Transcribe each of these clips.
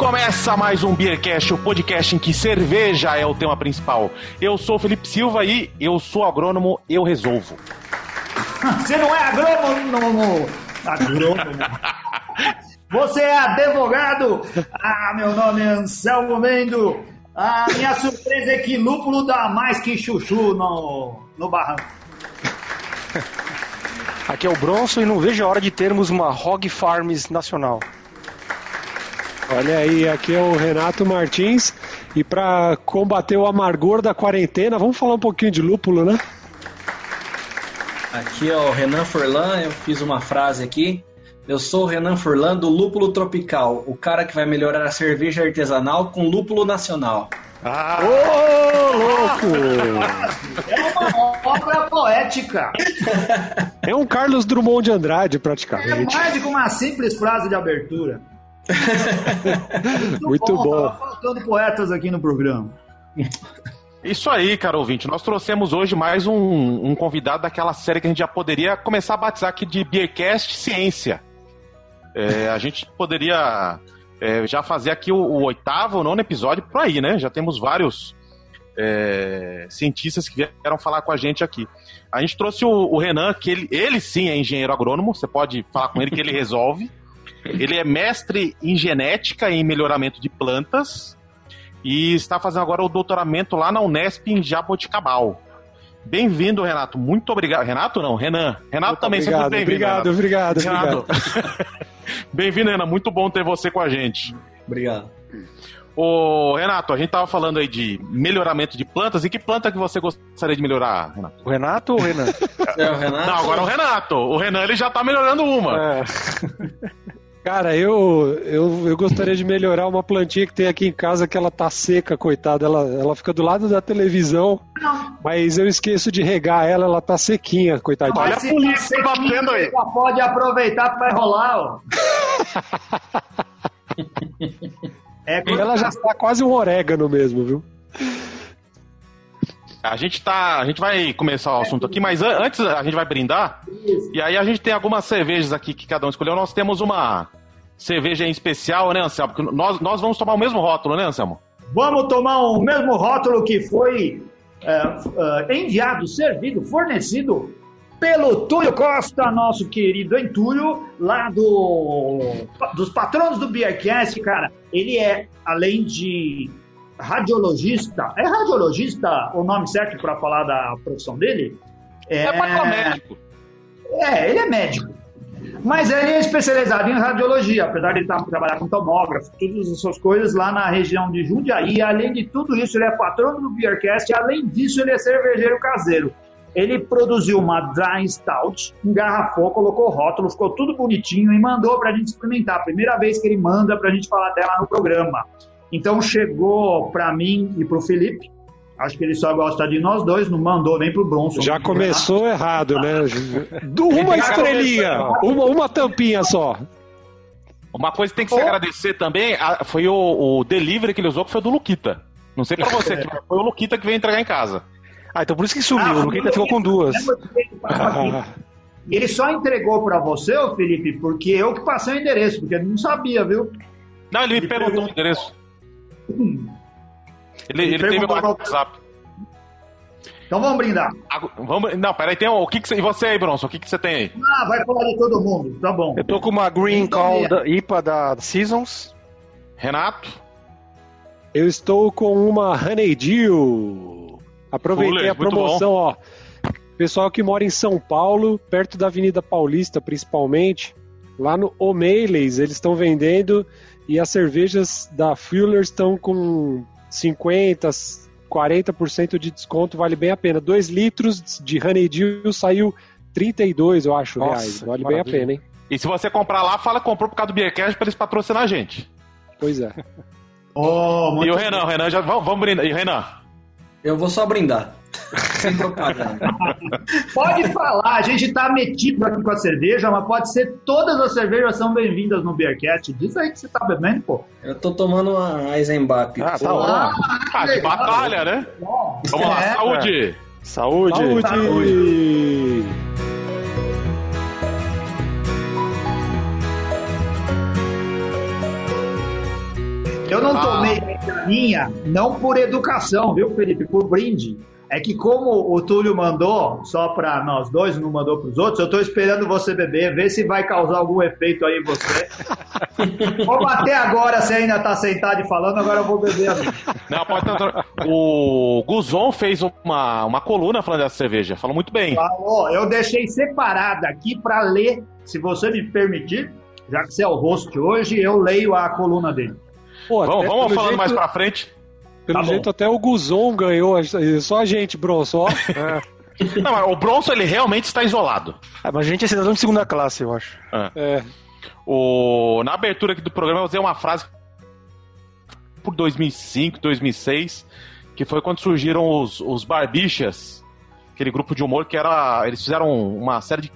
começa mais um Beercast, o podcast em que cerveja é o tema principal. Eu sou o Felipe Silva e eu sou agrônomo, eu resolvo. Você não é agrônomo! Agrônomo! Você é advogado? Ah, meu nome é Anselmo Mendo. A minha surpresa é que lúpulo dá mais que chuchu no, no barranco. Aqui é o Bronson e não vejo a hora de termos uma Hog Farms nacional. Olha aí, aqui é o Renato Martins e para combater o amargor da quarentena, vamos falar um pouquinho de lúpulo, né? Aqui é o Renan Furlan, eu fiz uma frase aqui. Eu sou o Renan Furlan do Lúpulo Tropical, o cara que vai melhorar a cerveja artesanal com lúpulo nacional. Ah! Ô, louco! É uma obra poética. É um Carlos Drummond de Andrade, É praticamente. mais do que uma simples frase de abertura. Muito bom. Tava faltando poetas aqui no programa. Isso aí, cara ouvinte. Nós trouxemos hoje mais um, um convidado daquela série que a gente já poderia começar a batizar aqui de Beercast Ciência. É, a gente poderia é, já fazer aqui o, o oitavo ou nono episódio por aí, né? Já temos vários é, cientistas que vieram falar com a gente aqui. A gente trouxe o, o Renan, que ele, ele sim é engenheiro agrônomo, você pode falar com ele que ele resolve. Ele é mestre em genética e em melhoramento de plantas e está fazendo agora o doutoramento lá na Unesp em Jaboticabal. Bem-vindo, Renato. Muito obrigado. Renato não, Renan. Renato também seja Obrigado, muito bem-vindo. obrigado, Renato. obrigado, obrigado. Renato. Bem-vindo, Renan. Muito bom ter você com a gente. Obrigado. Ô, Renato, a gente tava falando aí de melhoramento de plantas. E que planta que você gostaria de melhorar, Renato? O Renato ou o Renan? É o Renato? Não, agora é o Renato. O Renan ele já tá melhorando uma. É. Cara, eu, eu, eu gostaria de melhorar uma plantinha que tem aqui em casa que ela tá seca, coitada. Ela, ela fica do lado da televisão, mas eu esqueço de regar ela, ela tá sequinha, coitadinha. Olha a polícia você batendo aí. pode aproveitar para rolar, ó. É, Ela já está quase um orégano mesmo, viu? A gente tá. A gente vai começar o assunto aqui, mas an- antes a gente vai brindar. E aí a gente tem algumas cervejas aqui que cada um escolheu. Nós temos uma cerveja em especial, né, Anselmo? Porque nós, nós vamos tomar o mesmo rótulo, né, Anselmo? Vamos tomar o mesmo rótulo que foi é, é, enviado, servido, fornecido pelo Túlio Costa, nosso querido Entúlio, lá do, dos patronos do Beercast, cara. Ele é, além de radiologista, é radiologista o nome certo para falar da profissão dele? É, é médico. É, ele é médico. Mas ele é especializado em radiologia, apesar de estar trabalhar com tomógrafo, todas essas coisas lá na região de Jundiaí. Além de tudo isso, ele é patrono do Beercast. Além disso, ele é cervejeiro caseiro. Ele produziu uma Dry Stout, engarrafou, colocou rótulo, ficou tudo bonitinho e mandou pra gente experimentar. Primeira vez que ele manda pra gente falar dela no programa. Então chegou pra mim e pro Felipe. Acho que ele só gosta de nós dois, não mandou nem pro Bronson. Já começou errado, né? Do- Uma estrelinha, uma, uma tampinha só. Uma coisa que tem que se agradecer também a- foi o, o delivery que ele usou, que foi do Luquita. Não sei pra você, que foi o Luquita que veio entregar em casa. Ah, então por isso que sumiu. o Luquita ficou com duas. Ah, Ele só entregou pra você, ô Felipe, porque eu que passei o endereço, porque ele não sabia, viu? Não, ele me perguntou o endereço. Ele, ele teve o WhatsApp. Então vamos brindar. Vamos, não, peraí, tem um, o que, que você, e você aí, Bronson, o que, que você tem aí? Ah, vai falar de todo mundo, tá bom. Eu tô com uma Green Call da IPA da Seasons. Renato? Eu estou com uma Honeydew. Aproveitei Fuller, a promoção, ó. Pessoal que mora em São Paulo, perto da Avenida Paulista, principalmente, lá no O'Malley's, eles estão vendendo e as cervejas da Fuller estão com 50, 40% de desconto, vale bem a pena. 2 litros de Honeydew saiu 32, eu acho, Nossa, reais. Vale que bem a pena, hein? E se você comprar lá, fala que comprou por causa do Beercast pra eles patrocinar a gente. Pois é. Oh, E o Renan, o Renan já. Vamos, vamos brindar. E o Renan? Eu vou só brindar. Sem propaganda. Pode falar, a gente tá metido aqui com a cerveja, mas pode ser todas as cervejas são bem-vindas no Beercat. Diz aí que você tá bebendo, pô. Eu tô tomando uma Eisenbach. Ah, tá Pô, ótimo. Ah, que batalha, né? Vamos lá, É, saúde! Saúde. Saúde! não Ah. tomei minha, não por educação, viu, Felipe? Por brinde. É que como o Túlio mandou, só para nós dois, não mandou para os outros, eu tô esperando você beber, ver se vai causar algum efeito aí em você. como até agora você ainda tá sentado e falando, agora eu vou beber. Não, pode ter- O Guzon fez uma, uma coluna falando dessa cerveja. Falou muito bem. Falou, eu deixei separada aqui para ler, se você me permitir, já que você é o host hoje, eu leio a coluna dele. Pô, Vamos, vamos falando jeito- mais pra frente. Pelo Tá bom. jeito, até o Guzon ganhou. Só a gente, Bronson. Ó. Não, mas o Bronson ele realmente está isolado. Ah, mas a gente é cidadão de segunda classe, eu acho. É. O, na abertura aqui do programa eu usei uma frase por 2005, 2006, que foi quando surgiram os, os Barbichas, aquele grupo de humor que era. Eles fizeram uma série de.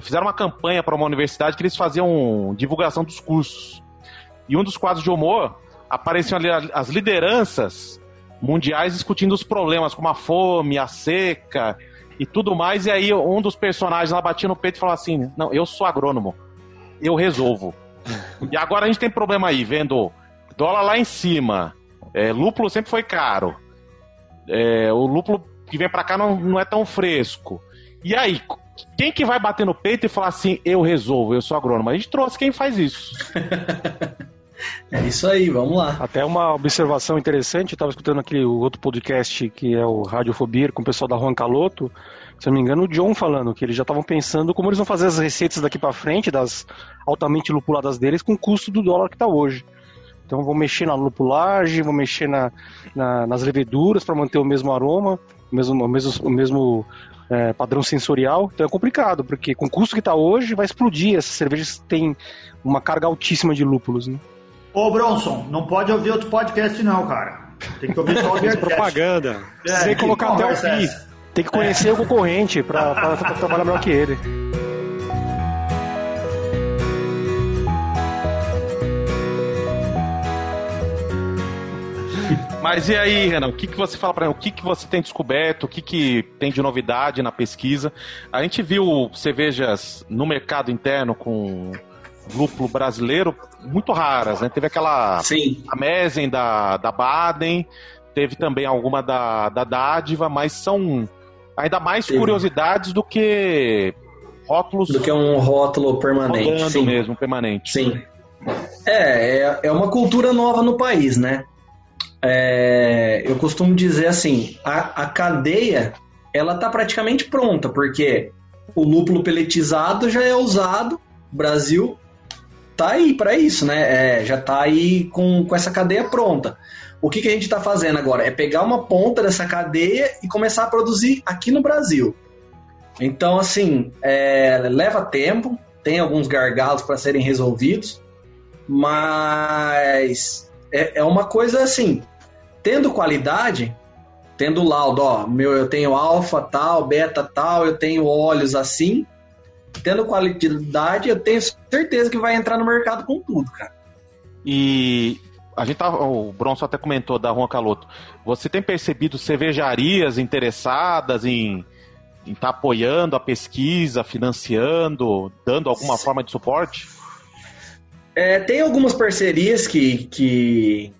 Fizeram uma campanha para uma universidade que eles faziam divulgação dos cursos. E um dos quadros de humor apareciam ali as lideranças mundiais discutindo os problemas, como a fome, a seca e tudo mais. E aí um dos personagens lá batia no peito e falava assim: Não, eu sou agrônomo eu resolvo. E agora a gente tem problema aí, vendo dólar lá em cima, é, lúpulo sempre foi caro, é, o lúpulo que vem pra cá não, não é tão fresco. E aí, quem que vai bater no peito e falar assim, eu resolvo, eu sou agrônomo? A gente trouxe quem faz isso. É isso aí, vamos lá. Até uma observação interessante, eu estava escutando aquele outro podcast que é o Radiofobia com o pessoal da Juan Caloto, se eu não me engano, o John falando que eles já estavam pensando como eles vão fazer as receitas daqui para frente, das altamente lupuladas deles, com o custo do dólar que está hoje. Então vão mexer na lupulagem, vão mexer na, na- nas leveduras para manter o mesmo aroma, o mesmo, o mesmo, o mesmo é, padrão sensorial. Então é complicado, porque com o custo que está hoje, vai explodir. Essas cervejas têm uma carga altíssima de lúpulos, né? Ô, Bronson, não pode ouvir outro podcast não, cara. Tem que ouvir só o propaganda. É, Sem que colocar até o é fim. essa? Tem que conhecer o concorrente pra, pra- pra trabalhar melhor que ele. Mas e aí, Renan, o que, que você fala pra mim? O que, que você tem descoberto? O que, que tem de novidade na pesquisa? A gente viu cervejas no mercado interno com lúpulo brasileiro muito raras, né? Teve aquela Sim. a Mesen da, da Baden, teve também alguma da, da Dádiva, mas são ainda mais Teve. curiosidades do que rótulos Do que um rótulo permanente. Sim. mesmo, permanente. Sim. É, é, é uma cultura nova no país, né? É, eu costumo dizer assim, a, a cadeia, ela tá praticamente pronta, porque o lúpulo peletizado já é usado, Brasil tá aí para isso, né? É, já tá aí com, com essa cadeia pronta. O que, que a gente está fazendo agora? É pegar uma ponta dessa cadeia e começar a produzir aqui no Brasil. Então, assim, é, leva tempo, tem alguns gargalos para serem resolvidos, mas é, é uma coisa assim, tendo qualidade, tendo laudo, ó, meu, eu tenho alfa tal, beta tal, eu tenho óleos assim, tendo qualidade, eu tenho certeza que vai entrar no mercado com tudo, cara. E a gente tava, o Bronson até comentou da Juan Caloto. Você tem percebido cervejarias interessadas em estar apoiando a pesquisa, financiando, dando alguma forma de suporte? É, tem algumas parcerias que, que,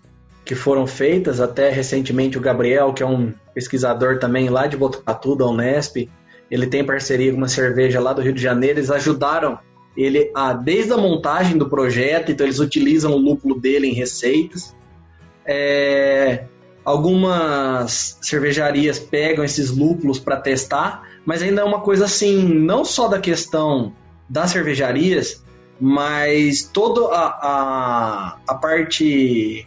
que foram feitas, até recentemente o Gabriel, que é um pesquisador também lá de Botucatu, da Unesp, ele tem parceria com uma cerveja lá do Rio de Janeiro, eles ajudaram ele a, desde a montagem do projeto, então eles utilizam o lúpulo dele em receitas. É, algumas cervejarias pegam esses lúpulos para testar, mas ainda é uma coisa assim, não só da questão das cervejarias, mas toda a, a, a parte,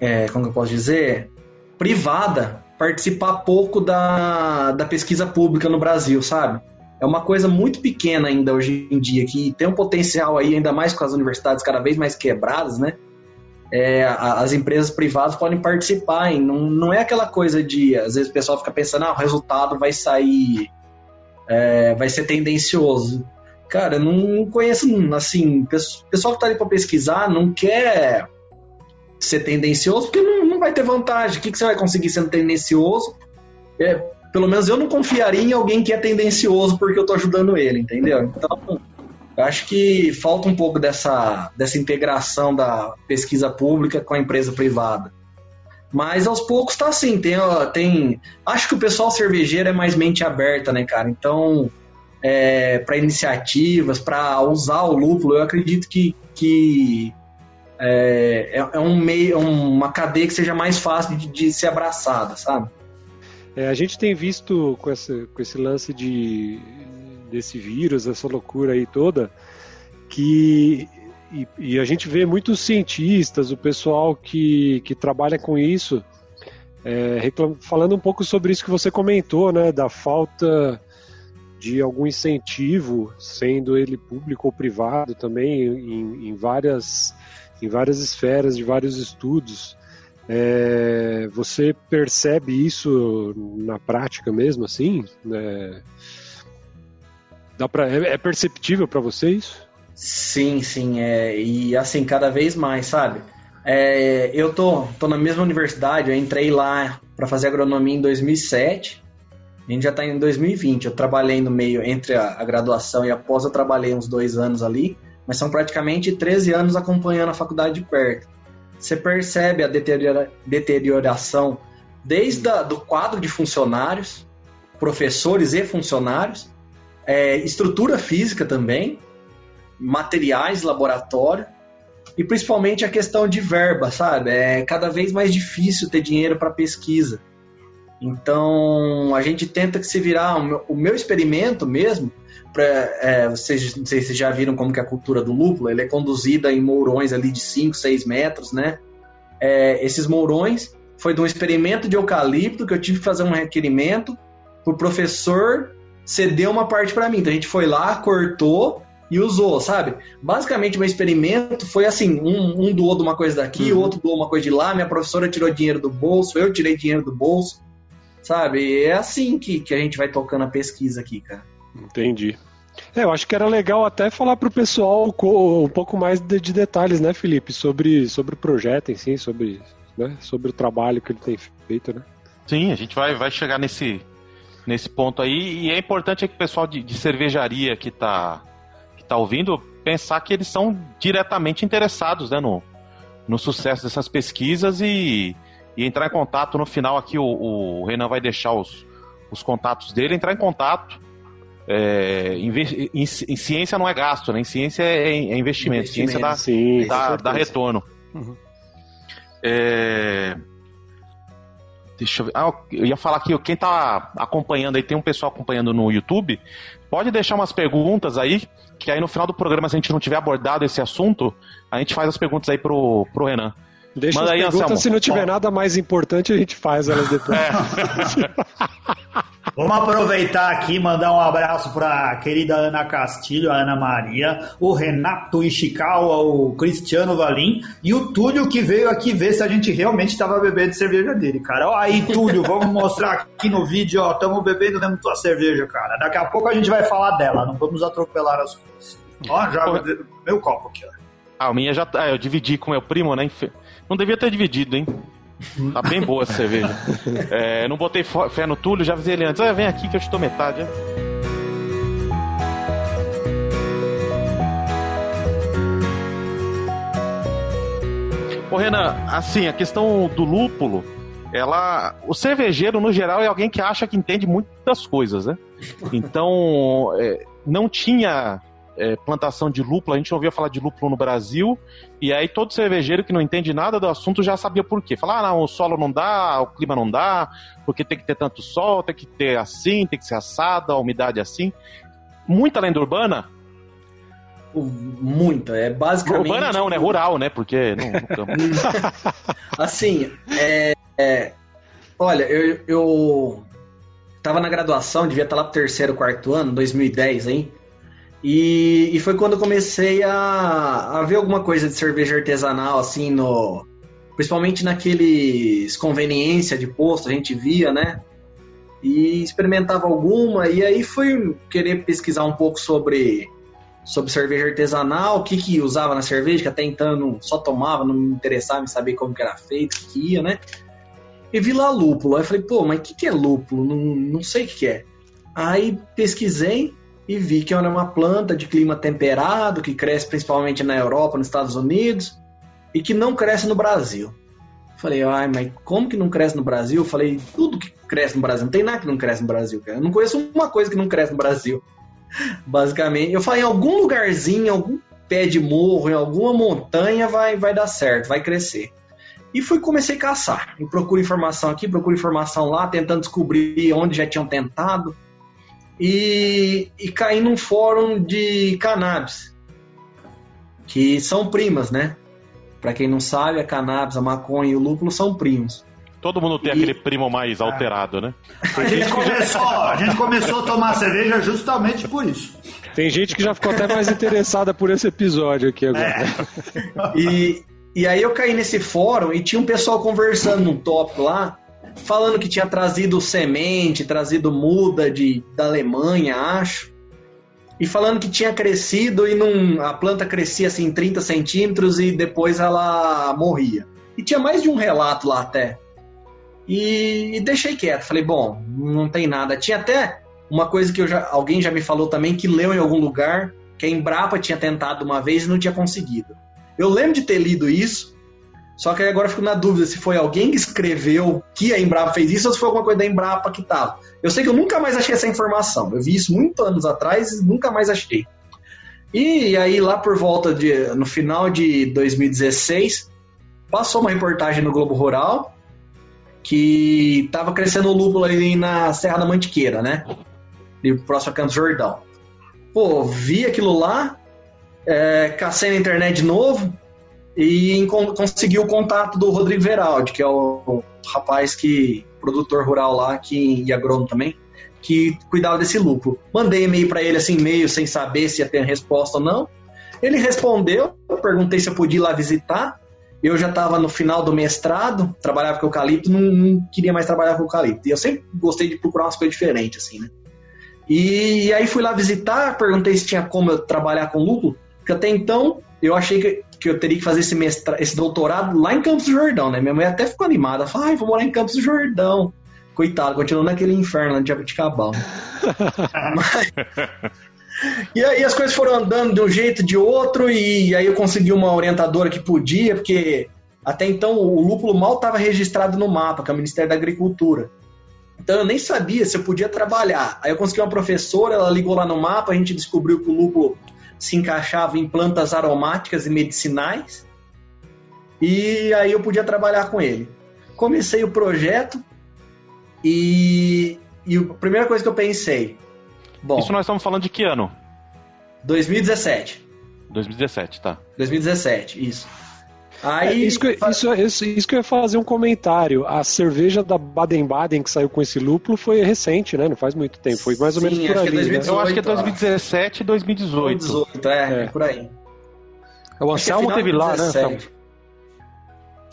é, como eu posso dizer, privada, participar pouco da, da pesquisa pública no Brasil, sabe? É uma coisa muito pequena ainda hoje em dia, que tem um potencial aí, ainda mais com as universidades cada vez mais quebradas, né? É, as empresas privadas podem participar, e não, não é aquela coisa de, às vezes o pessoal fica pensando, ah, o resultado vai sair, é, vai ser tendencioso. Cara, eu não conheço, assim, o pessoal que tá ali para pesquisar não quer ser tendencioso, porque não, não vai ter vantagem. O que, que você vai conseguir sendo tendencioso? É, pelo menos eu não confiaria em alguém que é tendencioso porque eu tô ajudando ele, entendeu? Então, acho que falta um pouco dessa, dessa integração da pesquisa pública com a empresa privada. Mas aos poucos tá assim, tem, tem. Acho que o pessoal cervejeiro é mais mente aberta, né, cara? Então, é, para iniciativas, para usar o lúpulo, eu acredito que, que é, é, é um meio, uma cadeia que seja mais fácil de, de ser abraçada, sabe? É, a gente tem visto com esse, com esse lance de, desse vírus, essa loucura aí toda, que e, e, a gente vê muitos cientistas, o pessoal que, que trabalha com isso, é, reclam, falando um pouco sobre isso que você comentou, né, da falta de algum incentivo, sendo ele público ou privado também, em, em várias, em várias esferas, de vários estudos. É, você percebe isso na prática mesmo, assim? É, dá pra, é, é perceptível para você isso? Sim, sim, é, e assim, cada vez mais, sabe? É, eu tô, tô na mesma universidade, eu entrei lá para fazer agronomia em 2007, a gente já está em 2020, eu trabalhei no meio, entre a, a graduação e a pós, eu trabalhei uns dois anos ali, mas são praticamente 13 anos acompanhando a faculdade de perto. Você percebe a deteriora, deterioração desde a, do quadro de funcionários, professores e funcionários, é, estrutura física também, materiais, laboratório e principalmente a questão de verba, sabe? É cada vez mais difícil ter dinheiro para pesquisa. Então a gente tenta que se virar o meu, o meu experimento mesmo. Pra, é, vocês, não sei se vocês já viram como que é a cultura do lúpulo, ele é conduzida em mourões ali de 5, 6 metros, né? É, esses mourões foi de um experimento de eucalipto que eu tive que fazer um requerimento o professor ceder uma parte para mim. Então a gente foi lá, cortou e usou, sabe? Basicamente, meu experimento foi assim: um, um doou de uma coisa daqui, o uhum. outro doou uma coisa de lá, minha professora tirou dinheiro do bolso, eu tirei dinheiro do bolso, sabe? É assim que, que a gente vai tocando a pesquisa aqui, cara. Entendi. É, eu acho que era legal até falar para o pessoal um pouco mais de, de, detalhes, né, Felipe, sobre, sobre o projeto em si, sobre, né, sobre o trabalho que ele tem feito, né? Sim, a gente vai, vai chegar nesse, nesse ponto aí, e é importante que o pessoal de, de cervejaria que está está ouvindo pensar que eles são diretamente interessados né, no, no sucesso dessas pesquisas e, e entrar em contato. No final aqui o, o Renan vai deixar os, os contatos dele, entrar em contato. É, em, em, em, ciência não é gasto, né? Em ciência é, é investimento. investimento. Ciência dá, sim, dá, dá retorno. Uhum. É... Deixa eu ver. Ah, eu ia falar aqui, quem tá acompanhando aí, tem um pessoal acompanhando no YouTube. Pode deixar umas perguntas aí, que aí no final do programa, se a gente não tiver abordado esse assunto, a gente faz as perguntas aí pro, pro Renan. Deixa Manda as aí, perguntas, Anselmo. se não tiver nada mais importante, a gente faz elas depois. É. Vamos aproveitar aqui mandar um abraço para a querida Ana Castilho, a Ana Maria, o Renato Ishikawa, o Cristiano Valim e o Túlio que veio aqui ver se a gente realmente estava bebendo cerveja dele, cara. Ó, aí, Túlio, vamos mostrar aqui no vídeo, ó, estamos bebendo da tua cerveja, cara. Daqui a pouco a gente vai falar dela, não vamos atropelar as coisas. Ó, já meu copo aqui, ó. Ah, a minha já tá. Eu dividi com meu primo, né? Não devia ter dividido, hein? Tá bem boa essa cerveja. É, não botei fé no Túlio, já avisei ele antes. Ah, vem aqui que eu te dou metade. Ô Renan, assim, a questão do lúpulo, ela. O cervejeiro, no geral, é alguém que acha que entende muitas coisas, né? Então, é, não tinha é, plantação de lúpulo, a gente ouvia falar de lúpulo no Brasil, e aí todo cervejeiro que não entende nada do assunto já sabia por quê. Falar, ah, não, o solo não dá, o clima não dá, porque tem que ter tanto sol, tem que ter assim, tem que ser assado, a umidade é assim. Muita lenda urbana? Muita, é basicamente. Urbana não, né? Rural, né? Porque. Não, assim, é, é, olha, eu, eu tava na graduação, devia estar lá pro terceiro, quarto ano, 2010, hein? E, e foi quando eu comecei a, a ver alguma coisa de cerveja artesanal, assim, no. Principalmente naqueles conveniência de posto, a gente via, né? E experimentava alguma, e aí fui querer pesquisar um pouco sobre, sobre cerveja artesanal, o que que usava na cerveja, que até então não, só tomava, não me interessava em saber como que era feito, o que, ia, né? E vi lá lúpulo, aí falei, pô, mas o que, que é lúpulo? Não, não sei o que é. Aí pesquisei, e vi que era uma planta de clima temperado, que cresce principalmente na Europa, nos Estados Unidos, e que não cresce no Brasil. Falei, ai, mas como que não cresce no Brasil? Falei, tudo que cresce no Brasil, não tem nada que não cresce no Brasil, cara. Eu não conheço uma coisa que não cresce no Brasil. Basicamente, eu falei, em algum lugarzinho, em algum pé de morro, em alguma montanha vai, vai dar certo, vai crescer. E fui comecei a caçar. E procuro informação aqui, procuro informação lá, tentando descobrir onde já tinham tentado. E, e caí num fórum de cannabis, que são primas, né? Para quem não sabe, a cannabis, a maconha e o lúpulo são primos. Todo mundo tem e... aquele primo mais alterado, né? A gente, começou, a gente começou a tomar cerveja justamente por isso. Tem gente que já ficou até mais interessada por esse episódio aqui agora. É. E, e aí eu caí nesse fórum e tinha um pessoal conversando num tópico lá, falando que tinha trazido semente, trazido muda de, da Alemanha, acho. E falando que tinha crescido e a planta crescia assim 30 centímetros e depois ela morria. E tinha mais de um relato lá até. E, e deixei quieto. Falei, bom, não tem nada. Tinha até uma coisa que já, alguém já me falou também, que leu em algum lugar, que a Embrapa tinha tentado uma vez e não tinha conseguido. Eu lembro de ter lido isso, só que agora eu fico na dúvida se foi alguém que escreveu que a Embrapa fez isso ou se foi alguma coisa da Embrapa que tava. Eu sei que eu nunca mais achei essa informação. Eu vi isso muitos anos atrás e nunca mais achei. E aí lá por volta de no final de 2016 passou uma reportagem no Globo Rural que tava crescendo o lúpulo ali na Serra da Mantiqueira, né? Ali próximo a Campos Jordão. Pô, vi aquilo lá, é, cacei na internet de novo e consegui o contato do Rodrigo Veraldi, que é o rapaz que produtor rural lá que e agrônomo também, que cuidava desse lucro. Mandei e-mail para ele assim, e-mail sem saber se ia ter resposta ou não. Ele respondeu, eu perguntei se eu podia ir lá visitar. Eu já estava no final do mestrado, trabalhava com eucalipto, não, não, queria mais trabalhar com eucalipto. E eu sempre gostei de procurar umas coisas diferentes, assim, né? E, e aí fui lá visitar, perguntei se tinha como eu trabalhar com lúpulo, porque até então eu achei que, que eu teria que fazer esse, mestra, esse doutorado lá em Campos do Jordão, né? Minha mãe até ficou animada, falou, ai, vou morar em Campos do Jordão. Coitado, continuou naquele inferno lá de Jabuticabal. Mas... E aí as coisas foram andando de um jeito de outro, e aí eu consegui uma orientadora que podia, porque até então o lúpulo mal estava registrado no mapa, que é o Ministério da Agricultura. Então eu nem sabia se eu podia trabalhar. Aí eu consegui uma professora, ela ligou lá no mapa, a gente descobriu que o lúpulo se encaixava em plantas aromáticas e medicinais. E aí eu podia trabalhar com ele. Comecei o projeto e, e a primeira coisa que eu pensei. Bom, Isso nós estamos falando de que ano? 2017. 2017, tá. 2017, isso. Aí, é, isso, que, isso, isso, isso, que eu ia fazer um comentário. A cerveja da Baden-Baden que saiu com esse lúpulo foi recente, né? Não faz muito tempo. Foi mais ou Sim, menos por ali. 2018, né? Eu acho que é 2017 e 2018. 2018, é, é, por aí. O Anselmo é teve lá, né?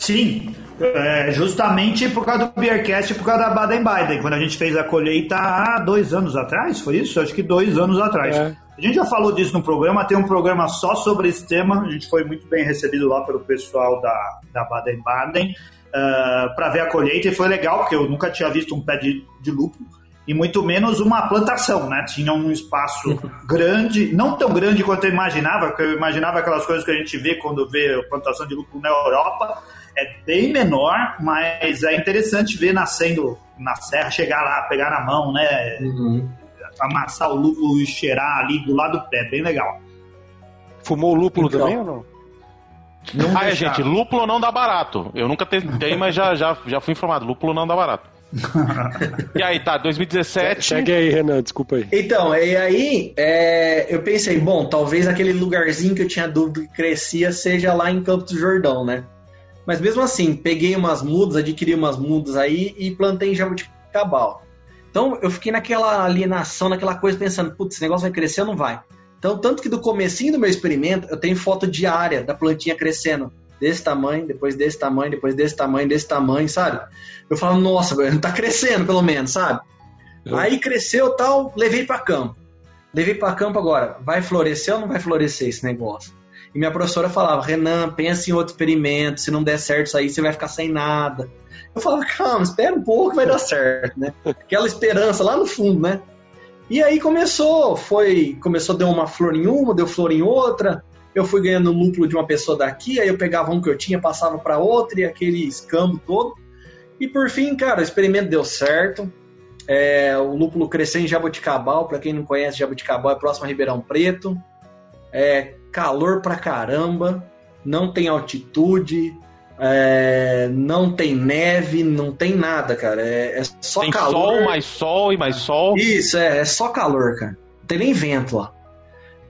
Sim, é, justamente por causa do Beercast e por causa da Baden-Baden, quando a gente fez a colheita há dois anos atrás, foi isso? Acho que dois anos atrás. É. A gente já falou disso no programa, tem um programa só sobre esse tema, a gente foi muito bem recebido lá pelo pessoal da, da Baden-Baden uh, para ver a colheita e foi legal, porque eu nunca tinha visto um pé de, de lúpulo e muito menos uma plantação, né? Tinha um espaço grande, não tão grande quanto eu imaginava, porque eu imaginava aquelas coisas que a gente vê quando vê plantação de lúpulo na Europa, é bem menor, mas é interessante ver nascendo na serra, chegar lá, pegar na mão, né? Uhum. Amassar o lúpulo e cheirar ali do lado do pé, bem legal. Fumou o lúpulo então, também ou não? Não ah, é, gente, lúpulo não dá barato. Eu nunca tentei, mas já, já, já fui informado. Lúpulo não dá barato. e aí, tá, 2017. Chegue aí, Renan, desculpa aí. Então, e aí é, eu pensei, bom, talvez aquele lugarzinho que eu tinha dúvida que crescia seja lá em Campos do Jordão, né? Mas mesmo assim, peguei umas mudas, adquiri umas mudas aí e plantei em jabuticabal. Então eu fiquei naquela alienação, naquela coisa pensando, putz, esse negócio vai crescer ou não vai? Então, tanto que do comecinho do meu experimento, eu tenho foto diária da plantinha crescendo desse tamanho, depois desse tamanho, depois desse tamanho, desse tamanho, sabe? Eu falo, nossa, tá crescendo pelo menos, sabe? Aí cresceu tal, levei para campo. Levei para campo agora, vai florescer ou não vai florescer esse negócio? E minha professora falava, Renan, pensa em outro experimento, se não der certo isso aí, você vai ficar sem nada. Eu falava, calma, espera um pouco, vai dar certo, né? Aquela esperança lá no fundo, né? E aí começou, foi, começou, deu uma flor em uma, deu flor em outra. Eu fui ganhando lúpulo de uma pessoa daqui, aí eu pegava um que eu tinha, passava para outra e aquele escambo todo. E por fim, cara, o experimento deu certo. É, o lúpulo cresceu em Jaboticabal, para quem não conhece, Jaboticabal é próximo a Ribeirão Preto. É calor pra caramba, não tem altitude, é, não tem neve, não tem nada, cara. É, é só Tem calor. sol, mais sol e mais sol. Isso, é, é só calor, cara. Não tem nem vento lá.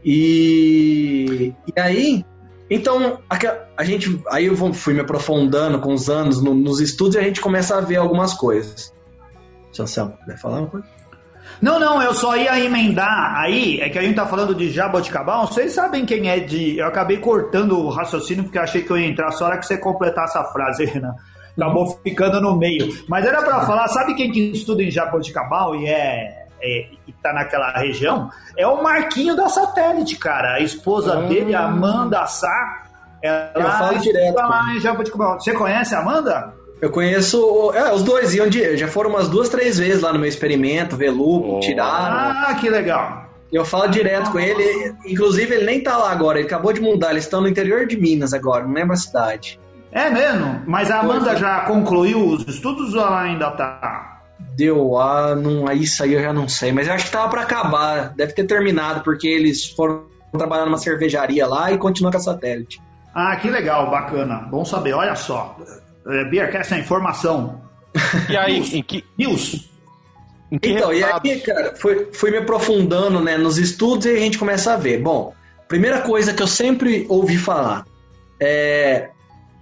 E, e aí, então, a, a gente, aí eu fui me aprofundando com os anos no- nos estudos e a gente começa a ver algumas coisas. Anselmo, quer falar uma coisa? Não, não, eu só ia emendar aí, é que a gente tá falando de Jaboticabal, vocês sabem quem é de... Eu acabei cortando o raciocínio porque eu achei que eu ia entrar só na hora que você completasse a frase, Renan. Acabou ficando no meio. Mas era pra falar, sabe quem que estuda em Jaboticabal e é... é e tá naquela região? É o Marquinho da Satélite, cara. A esposa dele, Amanda Sá, ela Eu falo direto lá em Jaboticabal. Você conhece a Amanda? Eu conheço. É, os dois iam de. Já foram umas duas, três vezes lá no meu experimento, ver lupo, Oh. tiraram. Ah, que legal. Eu falo direto com ele. Inclusive, ele nem tá lá agora, ele acabou de mudar. Eles estão no interior de Minas agora, não lembro a cidade. É mesmo? Mas a Amanda Pois é. já concluiu os estudos ou ela ainda tá? Deu a. Não, isso aí eu já não sei, mas eu acho que tava pra acabar. Deve ter terminado, porque eles foram trabalhar numa cervejaria lá e continuam com a satélite. Ah, que legal, bacana. Bom saber, olha só. É, Beercast é informação. E aí, em que, News. em que Então, e resultados? aí, cara, fui, fui me aprofundando né, nos estudos e a gente começa a ver. Bom, primeira coisa que eu sempre ouvi falar é.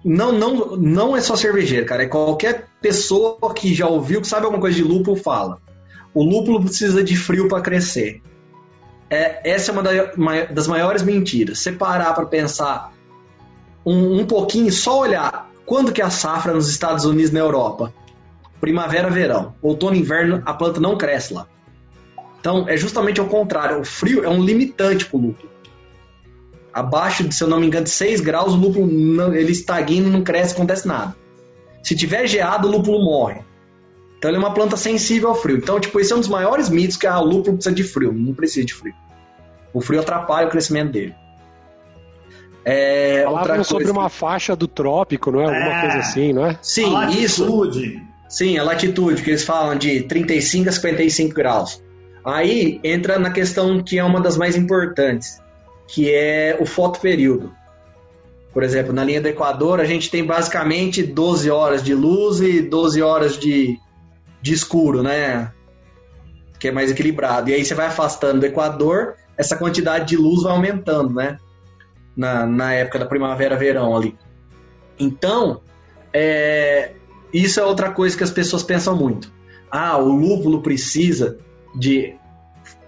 Não, não, não é só cervejeiro, cara. É qualquer pessoa que já ouviu, que sabe alguma coisa de lúpulo, fala. O lúpulo precisa de frio para crescer. É, essa é uma da- ma- das maiores mentiras. Você parar para pensar um, um pouquinho, só olhar quando que é a safra nos Estados Unidos e na Europa. Primavera, verão. Outono, inverno, a planta não cresce lá. Então, é justamente ao contrário. O frio é um limitante para o lúpulo. Abaixo de, se eu não me engano, de 6 graus, o lúpulo não, ele estagna, não cresce, acontece nada. Se tiver geado, o lúpulo morre. Então, ele é uma planta sensível ao frio. Então, tipo, esse é um dos maiores mitos que ah, o lúpulo precisa de frio. Não precisa de frio. O frio atrapalha o crescimento dele. É, outra Falavam sobre coisa- uma faixa do trópico, não é? Alguma É. coisa assim, não é? Sim, A isso. latitude. Sim, a latitude, que eles falam de 35 a 55 graus. Aí entra na questão que é uma das mais importantes, que é o fotoperíodo. Por exemplo, na linha do Equador, a gente tem basicamente 12 horas de luz e 12 horas de, de escuro, né? Que é mais equilibrado. E aí você vai afastando do Equador, essa quantidade de luz vai aumentando, né? Na, na época da primavera-verão ali. Então, é, isso é outra coisa que as pessoas pensam muito. Ah, o lúpulo precisa de.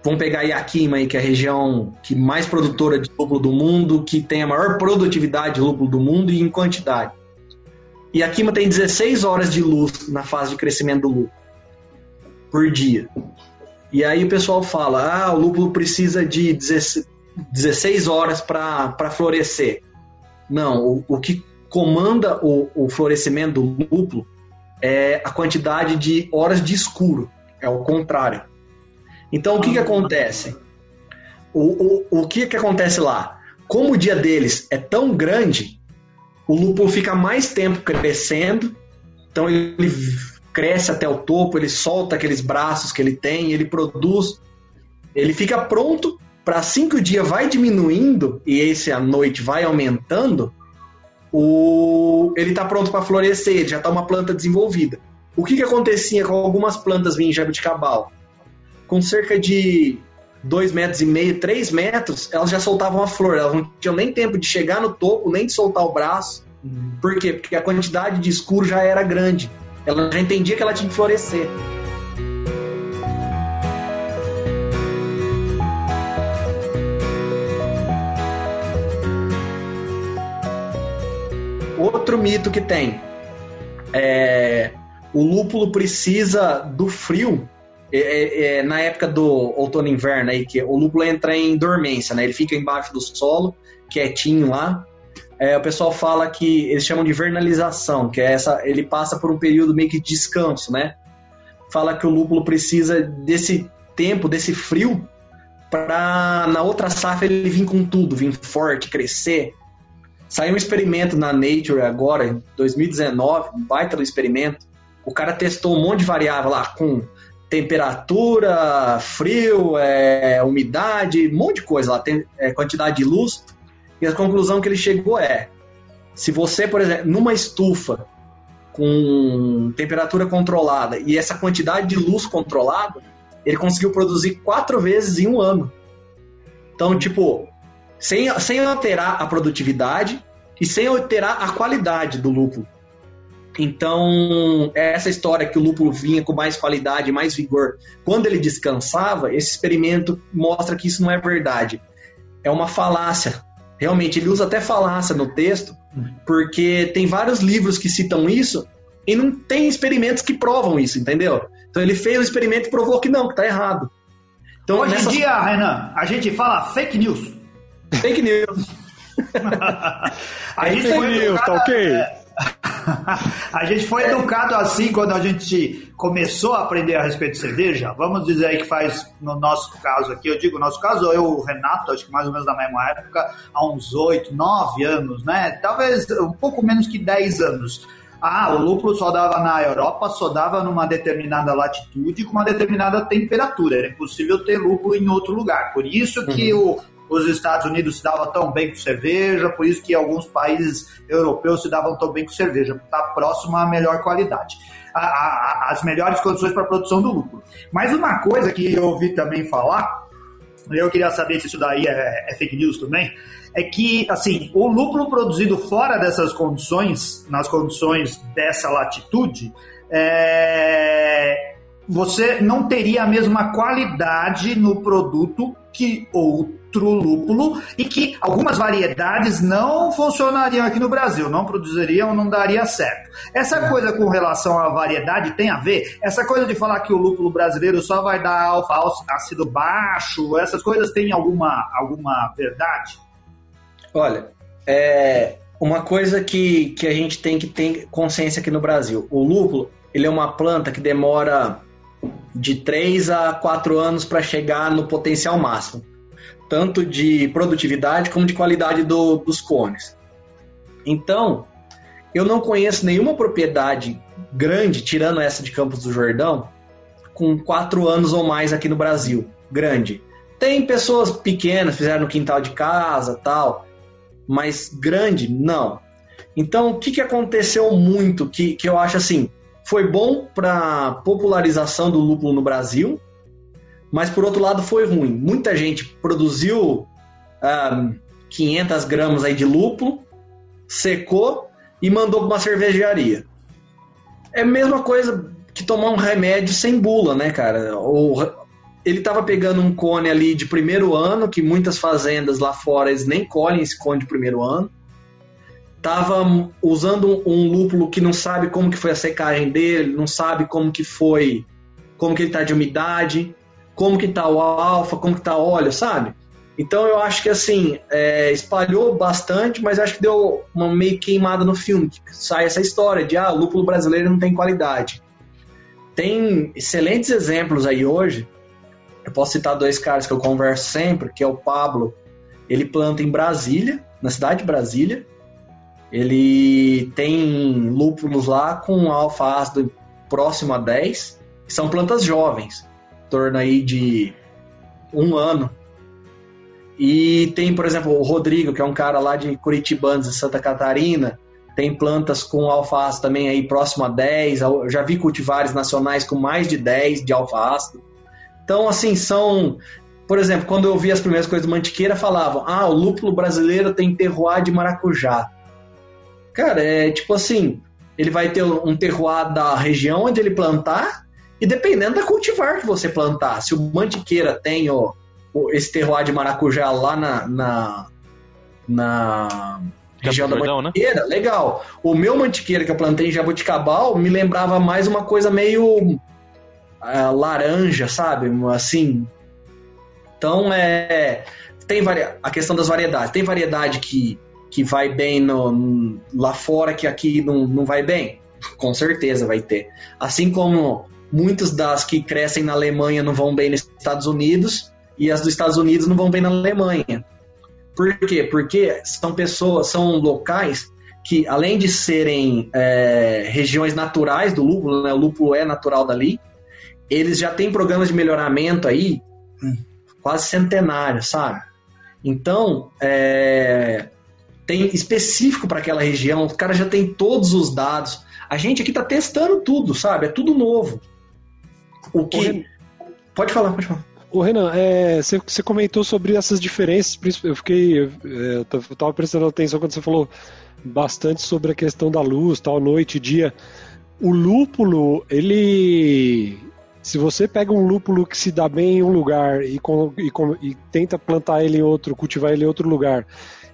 Vamos pegar Yakima aí, que é a região que mais produtora de lúpulo do mundo, que tem a maior produtividade de lúpulo do mundo e em quantidade. Yakima tem 16 horas de luz na fase de crescimento do lúpulo por dia. E aí o pessoal fala: ah, o lúpulo precisa de 16 16 horas para florescer. Não, o, o que comanda o, o florescimento do lúpulo é a quantidade de horas de escuro. É o contrário. Então, o que, que acontece? O, o, o que, que acontece lá? Como o dia deles é tão grande, o lúpulo fica mais tempo crescendo, então ele cresce até o topo, ele solta aqueles braços que ele tem, ele produz, ele fica pronto para assim que o dia vai diminuindo e esse a noite vai aumentando, o, ele está pronto para florescer, ele já está uma planta desenvolvida. O que, que acontecia com algumas plantas vinhas jabuticabal? Com cerca de 2 metros e meio, 3 metros, elas já soltavam a flor, elas não tinham nem tempo de chegar no topo, nem de soltar o braço. Por quê? Porque a quantidade de escuro já era grande. Ela já entendia que ela tinha que florescer. Outro mito que tem é o lúpulo precisa do frio é, é, é, na época do outono e inverno aí que o lúpulo entra em dormência, né? Ele fica embaixo do solo, quietinho lá. É, o pessoal fala que eles chamam de vernalização, que é essa, ele passa por um período meio que de descanso, né? Fala que o lúpulo precisa desse tempo desse frio para na outra safra ele vir com tudo, vir forte, crescer. Saiu um experimento na Nature agora, em 2019, um baita do experimento. O cara testou um monte de variável lá, com temperatura, frio, é, umidade, um monte de coisa lá, tem, é, quantidade de luz. E a conclusão que ele chegou é: se você, por exemplo, numa estufa com temperatura controlada e essa quantidade de luz controlada, ele conseguiu produzir quatro vezes em um ano. Então, tipo, sem, sem alterar a produtividade e sem alterar a qualidade do lúpulo. Então, essa história que o lúpulo vinha com mais qualidade, mais vigor, quando ele descansava, esse experimento mostra que isso não é verdade. É uma falácia. Realmente, ele usa até falácia no texto, porque tem vários livros que citam isso e não tem experimentos que provam isso, entendeu? Então ele fez o experimento e provou que não, que está errado. Então, Hoje nessa... em dia, Renan, a gente fala fake news. Fake news. a gente é foi news, tá ok? É... a gente foi educado assim quando a gente começou a aprender a respeito de cerveja. Vamos dizer aí que faz, no nosso caso aqui, eu digo nosso caso, eu, o Renato, acho que mais ou menos da mesma época, há uns 8, 9 anos, né? Talvez um pouco menos que 10 anos. Ah, o lúpulo só dava na Europa, só dava numa determinada latitude com uma determinada temperatura. Era impossível ter lúpulo em outro lugar. Por isso que uhum. o, os Estados Unidos se davam tão bem com cerveja, por isso que alguns países europeus se davam tão bem com cerveja, está próximo à melhor qualidade. A, a, as melhores condições para a produção do lúpulo. Mas uma coisa que eu ouvi também falar, eu queria saber se isso daí é, é fake news também, é que, assim, o lúpulo produzido fora dessas condições, nas condições dessa latitude, é, você não teria a mesma qualidade no produto que outro lúpulo e que algumas variedades não funcionariam aqui no Brasil, não produziriam, não daria certo. Essa coisa com relação à variedade tem a ver? Essa coisa de falar que o lúpulo brasileiro só vai dar alfa ácido baixo, essas coisas têm alguma, alguma verdade? Olha, é uma coisa que, que a gente tem que ter consciência aqui no Brasil. O lúpulo, ele é uma planta que demora de 3 a 4 anos para chegar no potencial máximo, tanto de produtividade como de qualidade do, dos cones. Então, eu não conheço nenhuma propriedade grande, tirando essa de Campos do Jordão, com 4 anos ou mais aqui no Brasil, grande. Tem pessoas pequenas, fizeram no quintal de casa, tal, mas grande, não. Então, o que, que aconteceu muito que, que eu acho assim, foi bom para popularização do lúpulo no Brasil, mas por outro lado foi ruim. Muita gente produziu um, 500 gramas aí de lúpulo, secou e mandou para uma cervejaria. É a mesma coisa que tomar um remédio sem bula, né, cara? O, ele estava pegando um cone ali de primeiro ano, que muitas fazendas lá fora eles nem colhem esse cone de primeiro ano. Tava usando um lúpulo que não sabe como que foi a secagem dele, não sabe como que foi, como que ele tá de umidade, como que tá o alfa, como que tá o óleo, sabe? Então eu acho que assim, é, espalhou bastante, mas acho que deu uma meio queimada no filme. Sai essa história de ah, lúpulo brasileiro não tem qualidade. Tem excelentes exemplos aí hoje eu posso citar dois caras que eu converso sempre, que é o Pablo. Ele planta em Brasília, na cidade de Brasília. Ele tem lúpulos lá com alfa ácido próximo a 10, que são plantas jovens, torno aí de um ano. E tem, por exemplo, o Rodrigo, que é um cara lá de Curitibanos, Santa Catarina, tem plantas com alfa-ácido também aí próximo a 10. Eu já vi cultivares nacionais com mais de 10 de alfa-ácido. Então, assim, são. Por exemplo, quando eu vi as primeiras coisas do Mantiqueira, falavam: ah, o lúpulo brasileiro tem terroir de maracujá. Cara, é tipo assim: ele vai ter um terroir da região onde ele plantar, e dependendo da cultivar que você plantar. Se o Mantiqueira tem ó, esse terroir de maracujá lá na, na, na região da Jordão, né? Mantiqueira, né? legal. O meu Mantiqueira que eu plantei em Jabuticabal me lembrava mais uma coisa meio uh, laranja, sabe? Assim. Então é. Tem varia... a questão das variedades. Tem variedade que, que vai bem no, lá fora que aqui não, não vai bem? Com certeza vai ter. Assim como muitas das que crescem na Alemanha não vão bem nos Estados Unidos e as dos Estados Unidos não vão bem na Alemanha. Por quê? Porque são pessoas, são locais que, além de serem é, regiões naturais do lúpulo, né, o lúpulo é natural dali, eles já têm programas de melhoramento aí quase centenários, sabe? Então, é, tem específico para aquela região, o cara já tem todos os dados. A gente aqui está testando tudo, sabe? É tudo novo. O que. Pode falar, pode falar. Ô Renan, é, você, você comentou sobre essas diferenças, eu fiquei. É, eu, tava prestando atenção quando você falou bastante sobre a questão da luz, tal, noite e dia. O lúpulo, ele. Se você pega um lúpulo que se dá bem em um lugar e, com, e, com, e tenta plantar ele em outro, cultivar ele em outro lugar,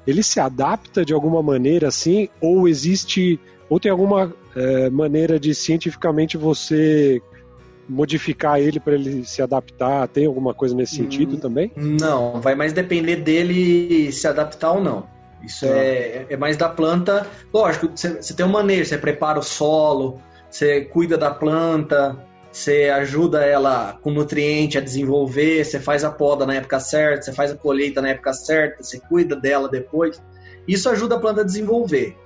ele se adapta de alguma maneira assim? Ou existe. Ou tem alguma é, maneira de cientificamente você modificar ele para ele se adaptar? Tem alguma coisa nesse sentido hum, também? Não, vai mais depender dele se adaptar ou não. Isso tá. é, é mais da planta. Lógico, você, você tem um manejo, você prepara o solo, você cuida da planta, você ajuda ela com nutriente a desenvolver, você faz a poda na época certa, você faz a colheita na época certa, você cuida dela depois. Isso ajuda a planta a desenvolver.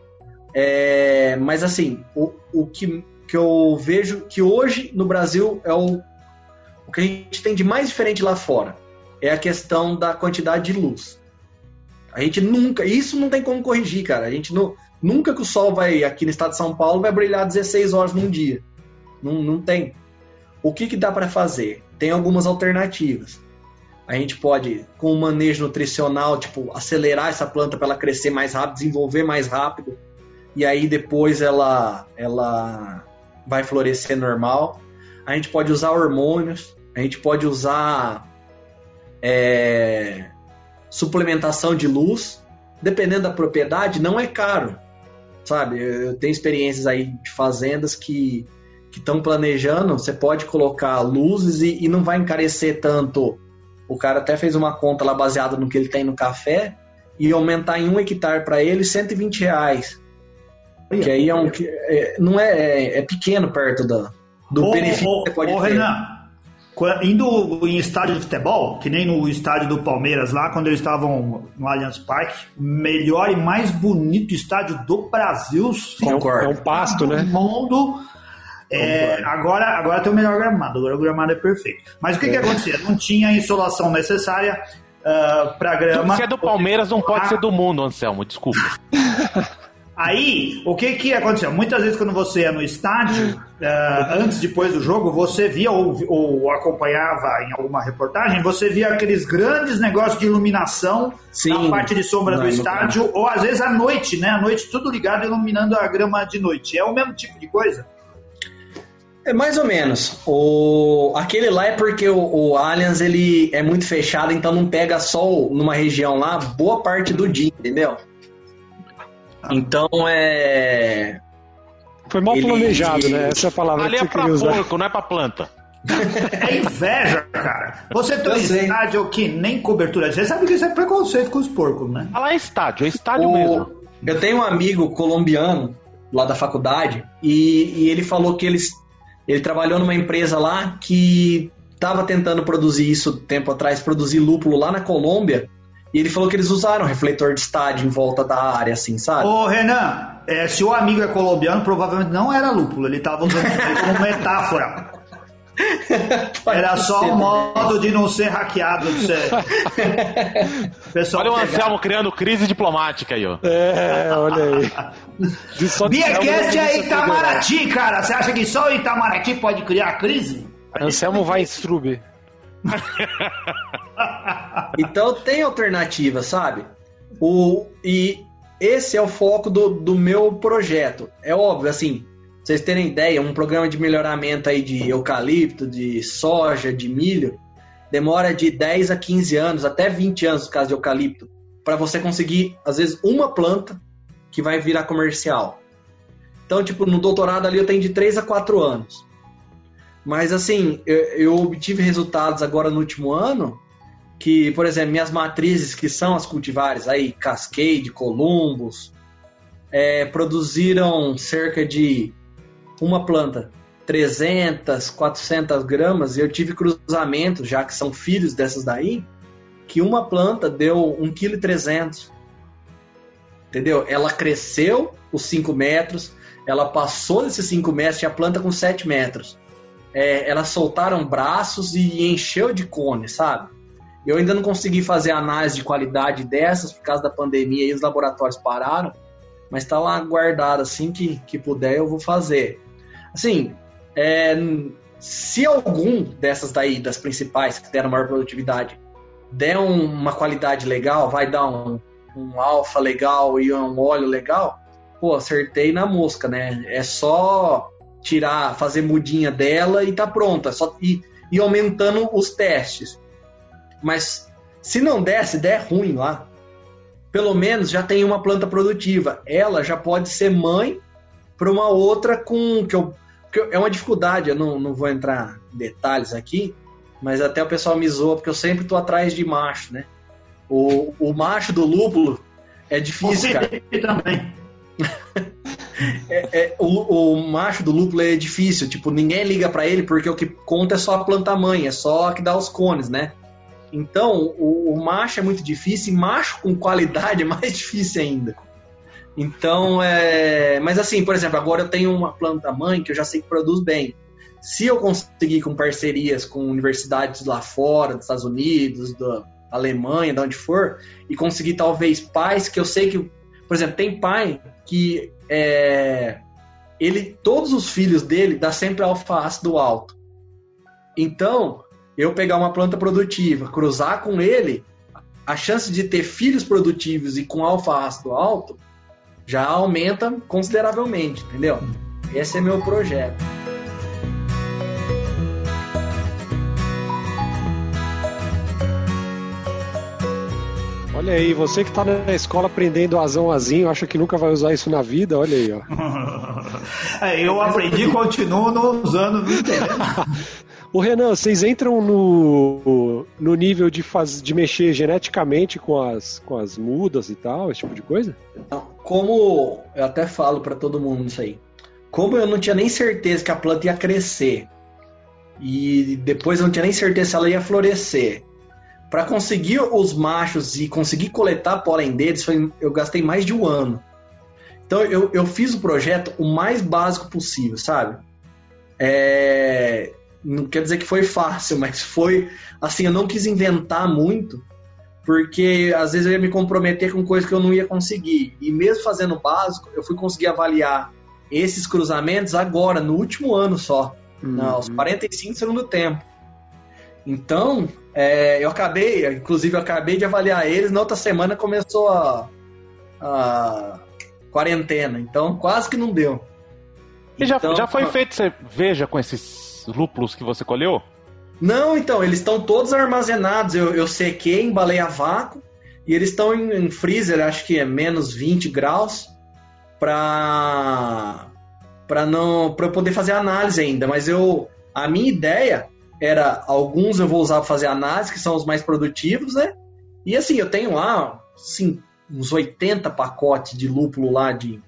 É, mas assim, o, o que, que eu vejo que hoje no Brasil é o, o que a gente tem de mais diferente lá fora é a questão da quantidade de luz. A gente nunca, isso não tem como corrigir, cara. A gente não, nunca que o sol vai aqui no estado de São Paulo vai brilhar 16 horas num dia. Não, não tem. O que, que dá para fazer? Tem algumas alternativas. A gente pode, com o manejo nutricional, tipo, acelerar essa planta para ela crescer mais rápido, desenvolver mais rápido, e aí depois ela, ela vai florescer normal. A gente pode usar hormônios, a gente pode usar é, suplementação de luz, dependendo da propriedade, não é caro. Sabe, eu tenho experiências aí de fazendas que estão planejando, você pode colocar luzes e, e não vai encarecer tanto. O cara até fez uma conta lá baseada no que ele tem no café e aumentar em um hectare para ele 120 reais. Que aí é um. É, não é, é, é, pequeno perto da, do ô, benefício ô, que você pode ô, ter. Renan, Indo em estádio de futebol, que nem no estádio do Palmeiras lá, quando eles estavam no Allianz Parque, melhor e mais bonito estádio do Brasil. Concordo. É um pasto, né? mundo. É, agora, agora tem o melhor gramado, agora o gramado é perfeito. Mas o que, é. que acontecia? Não tinha a insolação necessária uh, ah, para grama. Se é do Palmeiras, não pode ser do mundo, Anselmo, desculpa. Aí, o que que aconteceu? Muitas vezes quando você ia no estádio, uh, antes depois do jogo, você via ou, ou, acompanhava em alguma reportagem, você via aqueles grandes negócios de iluminação Sim, na parte de sombra do estádio, ou às vezes à noite, né? À noite tudo ligado iluminando a grama de noite. É o mesmo tipo de coisa? É mais ou menos. O, aquele lá é porque o, o Allianz ele é muito fechado, então não pega sol numa região lá boa parte do dia, entendeu? Então é. Foi mal planejado, ele... né? Essa é a palavra Ali que é pra porco, não é pra planta. É inveja, cara. Você tem um estádio que nem cobertura. Você sabe que isso é preconceito com os porcos, né? Ah, lá é estádio, é estádio o... mesmo. Eu tenho um amigo colombiano lá da faculdade e, e ele falou que eles, ele trabalhou numa empresa lá que estava tentando produzir isso tempo atrás, produzir lúpulo lá na Colômbia e ele falou que eles usaram refletor de estádio em volta da área, assim, sabe? Ô, Renan, é, se o amigo é colombiano, provavelmente não era lúpulo, ele tava usando isso como metáfora. Era só um modo de não ser hackeado. Pessoal olha o Anselmo criando crise diplomática aí, ó. É, olha aí. Biacast é Itamaraty, cara. Você acha que só o Itamaraty pode criar crise? Anselmo vai Strube. Então tem alternativa, sabe? O, e esse é o foco do, do meu projeto. É óbvio, assim, vocês terem ideia, um programa de melhoramento aí de eucalipto, de soja, de milho, demora de 10 a 15 anos, até 20 anos no caso de eucalipto, para você conseguir, às vezes, uma planta que vai virar comercial. Então, tipo, no doutorado ali eu tenho de 3 a 4 anos. Mas assim, eu, eu, obtive resultados agora no último ano que, por exemplo, minhas matrizes, que são as cultivares aí, Cascade, Columbus, é, produziram cerca de uma planta 300, 400 gramas, e eu tive cruzamentos, já que são filhos dessas daí, que uma planta deu 1,3 kg. Entendeu? Ela cresceu os 5 metros, ela passou desses 5 metros, tinha planta com 7 metros. É, elas soltaram braços e encheu de cone, sabe? Eu ainda não consegui fazer análise de qualidade dessas por causa da pandemia e os laboratórios pararam, mas está lá guardado assim que, que puder eu vou fazer. Assim, é, se algum dessas daí, das principais que deram maior produtividade, der um, uma qualidade legal, vai dar um, um alfa legal e um óleo legal, pô, acertei na mosca, né? É só tirar, fazer mudinha dela e tá pronta. Só ir, ir aumentando os testes. Mas se não der, se der ruim lá, pelo menos já tem uma planta produtiva. Ela já pode ser mãe para uma outra com que eu, que eu, é uma dificuldade. Eu não, não vou entrar em detalhes aqui, mas até o pessoal me zoa porque eu sempre tô atrás de macho, né? O, o macho do lúpulo é difícil, cara. também. é, é, o, o, macho do lúpulo é difícil, tipo, ninguém liga para ele porque o que conta é só a planta mãe, é só a que dá os cones, né? Então, o, o macho é muito difícil, e macho com qualidade é mais difícil ainda. Então, é. Mas assim, por exemplo, agora eu tenho uma planta mãe que eu já sei que produz bem. Se eu conseguir com parcerias com universidades lá fora, dos Estados Unidos, da Alemanha, de onde for, e conseguir talvez pais que eu sei que. Por exemplo, tem pai que é, ele, todos os filhos dele dá sempre alfa-ácido alto. Então, eu pegar uma planta produtiva, cruzar com ele, a chance de ter filhos produtivos e com alfa-ácido alto já aumenta consideravelmente, entendeu? Esse é meu projeto. Olha aí, você que tá na escola aprendendo azão azinho, acha que nunca vai usar isso na vida, olha aí, ó. É, eu aprendi e continuo não usando, não. O Renan, vocês entram no, no nível de, faz, de mexer geneticamente com as, com as mudas e tal, esse tipo de coisa? Como eu até falo para todo mundo isso aí. Como eu não tinha nem certeza que a planta ia crescer e depois eu não tinha nem certeza se ela ia florescer para conseguir os machos e conseguir coletar pólen deles, foi, eu gastei mais de um ano. Então eu, eu fiz o projeto o mais básico possível, sabe? É, não quer dizer que foi fácil, mas foi assim, eu não quis inventar muito, porque às vezes eu ia me comprometer com coisas que eu não ia conseguir. E mesmo fazendo o básico, eu fui conseguir avaliar esses cruzamentos agora, no último ano só, uhum. aos 45 segundo tempo. Então, é, eu acabei, inclusive eu acabei de avaliar eles, na outra semana começou a, a quarentena, então quase que não deu. E já, então, já foi feito, você veja com esses lúpulos que você colheu? Não, então, eles estão todos armazenados. Eu, eu sequei, embalei a vácuo e eles estão em, em, freezer, acho que é menos 20 graus, para para não para poder fazer análise ainda. Mas eu a minha ideia era alguns eu vou usar para fazer análise, que são os mais produtivos, né? E assim, eu tenho lá sim, uns 80 pacotes de lúpulo lá de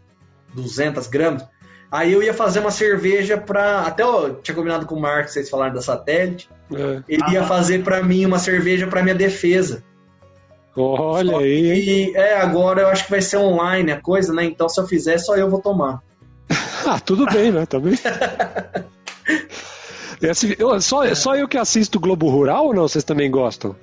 200 gramas. Aí eu ia fazer uma cerveja para até eu tinha combinado com o Marcos, vocês falaram da satélite. É. Ele ia fazer para mim uma cerveja para minha defesa. Olha só aí. E é, agora eu acho que vai ser online a coisa, né? Então se eu fizer, só eu vou tomar. ah, tudo bem, né? Também. Esse, eu, só, só eu que assisto Globo Rural ou não? Vocês também gostam?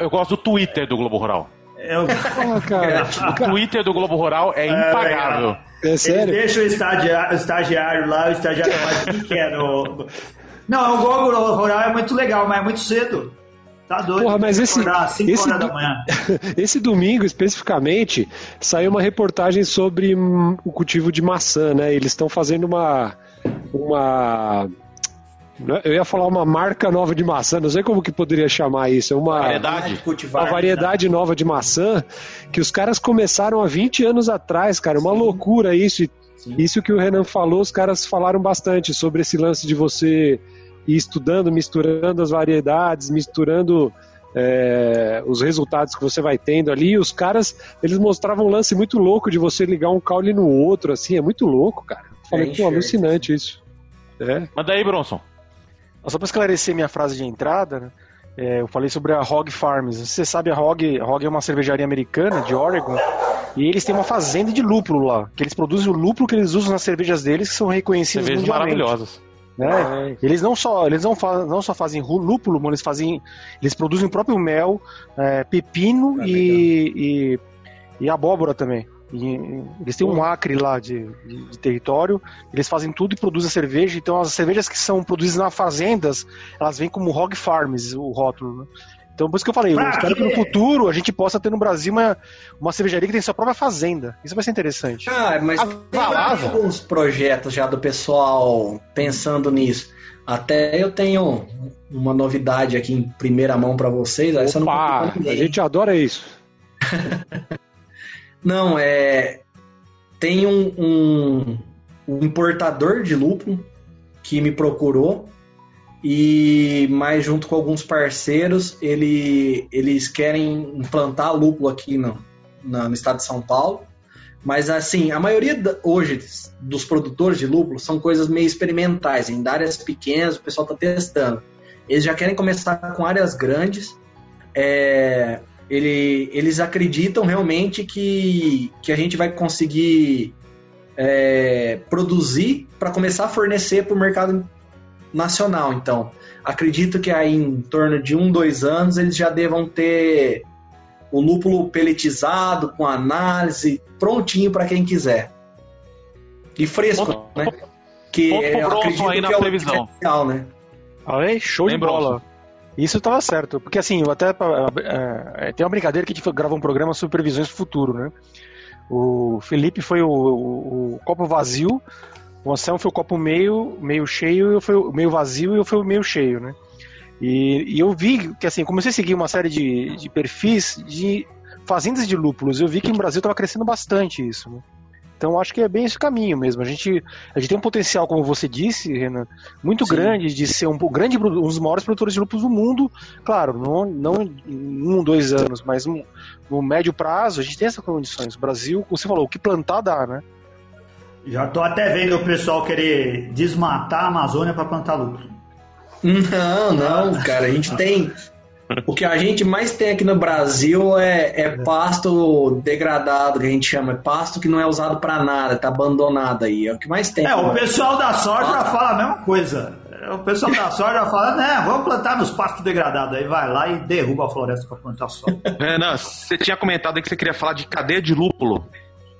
Eu gosto do Twitter do Globo Rural. Eu... Oh, cara. O Twitter do Globo Rural é, é impagável. É, é sério? Eles deixam o estagiário, o estagiário lá, o estagiário mais pequeno. Não, o Globo Rural é muito legal, mas é muito cedo. Tá doido. Porra, mas esse, esse, do, esse domingo, especificamente, saiu uma reportagem sobre o cultivo de maçã, né? Eles estão fazendo uma, uma? Eu ia falar uma marca nova de maçã, não sei como que poderia chamar isso. É uma variedade, uma variedade nova de maçã que os caras começaram há 20 anos atrás, cara. Uma Sim. loucura isso. Sim. Isso que o Renan falou, os caras falaram bastante sobre esse lance de você ir estudando, misturando as variedades, misturando é, os resultados que você vai tendo ali. E os caras, eles mostravam um lance muito louco de você ligar um caule no outro, assim, é muito louco, cara. Falei, é pô, alucinante isso. É. Manda aí, Bronson. Só para esclarecer minha frase de entrada, né? É, eu falei sobre a Hog Farms. Você sabe, a Hog, a Hog é uma cervejaria americana de Oregon e eles têm uma fazenda de lúpulo lá, que eles produzem o lúpulo que eles usam nas cervejas deles, que são reconhecidas Cervejas mundialmente. maravilhosas. né? Eles não só eles não, fa não só fazem lúpulo, mas eles fazem eles produzem o próprio mel, é, pepino Ah, e, e, e abóbora também. E, eles têm um acre lá de, de- de território, eles fazem tudo e produzem a cerveja. Então as cervejas que são produzidas nas fazendas, elas vêm como Hog Farms, o rótulo. Né? Então por isso que eu falei, eu Pra espero que no quê? futuro a gente possa ter no Brasil uma, uma cervejaria que tem sua própria fazenda. Isso vai ser interessante. Ah, mas A tem Valasa. alguns projetos já do pessoal pensando nisso. Até eu tenho uma novidade aqui em primeira mão pra vocês. Opa, a gente adora isso. Não, é. Tem um, um, um importador de lúpulo que me procurou e mais junto com alguns parceiros ele, eles querem implantar lúpulo aqui no, no estado de São Paulo. Mas assim, a maioria hoje dos produtores de lúpulo são coisas meio experimentais, em áreas pequenas, o pessoal está testando. Eles já querem começar com áreas grandes. É, ele- eles acreditam realmente que, que a gente vai conseguir é, produzir para começar a fornecer para o mercado nacional. Então, acredito que aí em torno de um, dois anos eles já devam ter o lúpulo peletizado, com análise, prontinho para quem quiser. E fresco, Ponto- né? Que ponto pro eu Bronson acredito aí na que é o previsão. diferencial, né? Aí, show de bola. Isso tava certo. Porque assim, eu até. é, é, tem uma brincadeira que a gente gravou um programa sobre previsões do futuro, né? O Felipe foi o, o- o copo vazio, o Anselmo foi o copo meio, meio cheio, eu fui o meio vazio e eu fui o meio cheio, né? E, e eu vi que assim, comecei a seguir uma série de, de perfis de fazendas de lúpulos. Eu vi que no Brasil estava crescendo bastante isso, né? Então acho que é bem esse o caminho mesmo. A gente, a gente tem um potencial, como você disse, Renan, muito Sim. grande de ser um, grande, um dos maiores produtores de lúpulos do mundo. Claro, não, não em um, dois anos, mas um- no médio prazo a gente tem essas condições. O Brasil, como você falou, o que plantar dá, né? Já tô até vendo o pessoal querer desmatar a Amazônia para plantar lúpulo. Não, não, cara, a gente tem. O que a gente mais tem aqui no Brasil é, é pasto degradado, que a gente chama. É pasto que não é usado pra nada, tá abandonado aí. É o que mais tem. É, o pessoal da soja fala a mesma coisa. O pessoal da soja fala, né, vamos plantar nos pastos degradados. Aí vai lá e derruba a floresta para plantar soja. Renan, você tinha comentado aí que você queria falar de cadeia de lúpulo.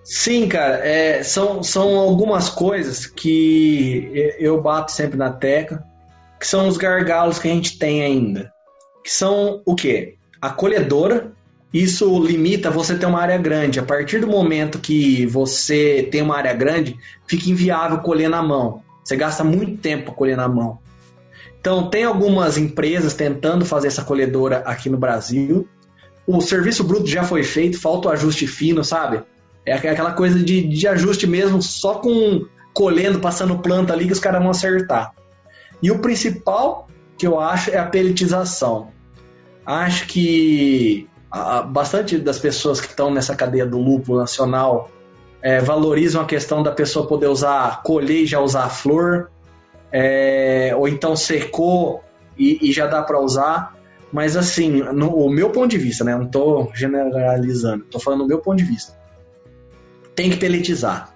Sim, cara, é, são, são algumas coisas que eu bato sempre na tecla, que são os gargalos que a gente tem ainda. Que são o quê? A colhedora, isso limita você ter uma área grande. A partir do momento que você tem uma área grande, fica inviável colher na mão. Você gasta muito tempo colher na mão. Então, tem algumas empresas tentando fazer essa colhedora aqui no Brasil. O serviço bruto já foi feito, falta o ajuste fino, sabe? É aquela coisa de, de ajuste mesmo, só com colhendo, passando planta ali que os caras vão acertar. E o principal que eu acho é a pelletização. Acho que bastante das pessoas que estão nessa cadeia do lúpulo nacional é, valorizam a questão da pessoa poder usar, colher e já usar a flor, é, ou então secou e, e já dá para usar. Mas assim, no o meu ponto de vista, né? Não estou generalizando, estou falando do meu ponto de vista. Tem que pelletizar.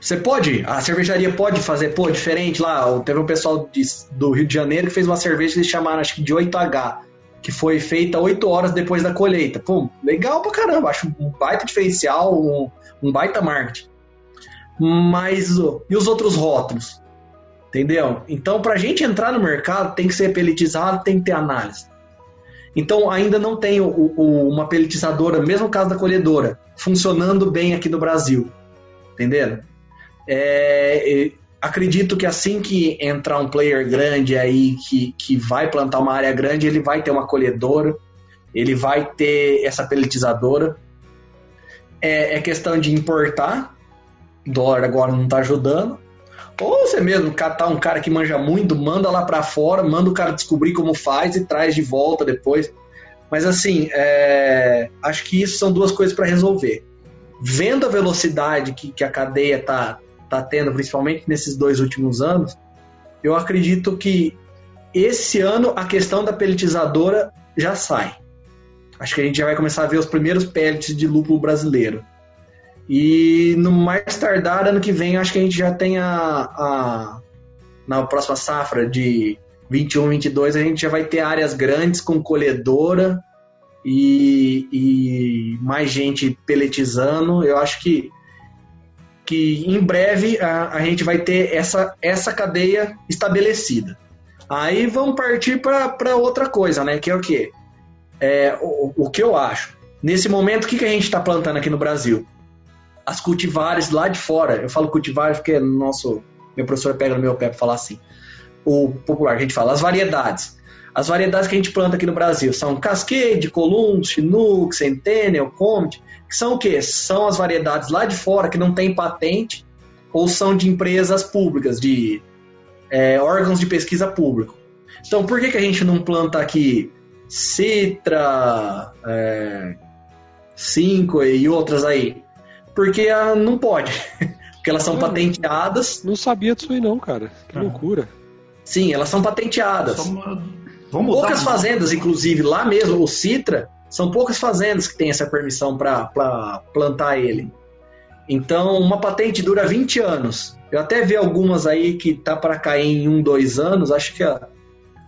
Você pode, a cervejaria pode fazer, pô, diferente lá. Teve um pessoal de, do Rio de Janeiro que fez uma cerveja que eles chamaram, acho que de 8H, que foi feita 8 horas depois da colheita. Pô, legal pra caramba, acho um baita diferencial, um, um baita marketing. Mas, e os outros rótulos? Entendeu? Então, pra gente entrar no mercado, tem que ser pelletizado, tem que ter análise. Então, ainda não tem o, o, uma pelletizadora, mesmo caso da colhedora, funcionando bem aqui no Brasil. Entendeu? É, acredito que assim que entrar um player grande aí que, que vai plantar uma área grande, ele vai ter uma colhedora, ele vai ter essa pelletizadora. É, é questão de importar, o dólar agora não está ajudando. Ou você mesmo catar um cara que manja muito, manda lá para fora, manda o cara descobrir como faz e traz de volta depois. Mas assim, é, acho que isso são duas coisas para resolver. Vendo a velocidade que, que a cadeia tá, tá tendo, principalmente nesses dois últimos anos, eu acredito que esse ano a questão da pelletizadora já sai. Acho que a gente já vai começar a ver os primeiros pellets de lúpulo brasileiro. E no mais tardar, ano que vem, acho que a gente já tem a, a na próxima safra de 21, 22, a gente já vai ter áreas grandes com colhedora e, e mais gente peletizando. Eu acho que, que em breve a, a gente vai ter essa, essa cadeia estabelecida. Aí vamos partir para outra coisa, né? Que é o quê? É, o, o que eu acho. Nesse momento, o que, que a gente está plantando aqui no Brasil? As cultivares lá de fora. Eu falo cultivares porque nosso, meu professor pega no meu pé para falar assim. O popular, a gente fala as variedades. As variedades que a gente planta aqui no Brasil são Cascade, Columbus, Chinook, Centennial, Comet, que são o quê? São as variedades lá de fora que não tem patente ou são de empresas públicas, de é, órgãos de pesquisa público. Então, por que, que a gente não planta aqui Citra, é, Cinco e outras aí? Porque ah, não pode. Porque elas são patenteadas. Não sabia disso aí não, cara. Que ah. loucura. Sim, elas são patenteadas. Vamos poucas fazendas, inclusive, lá mesmo, o Citra, são poucas fazendas que têm essa permissão para plantar ele. Então, uma patente dura 20 anos. Eu até vi algumas aí que tá para cair em um, dois anos. Acho que a,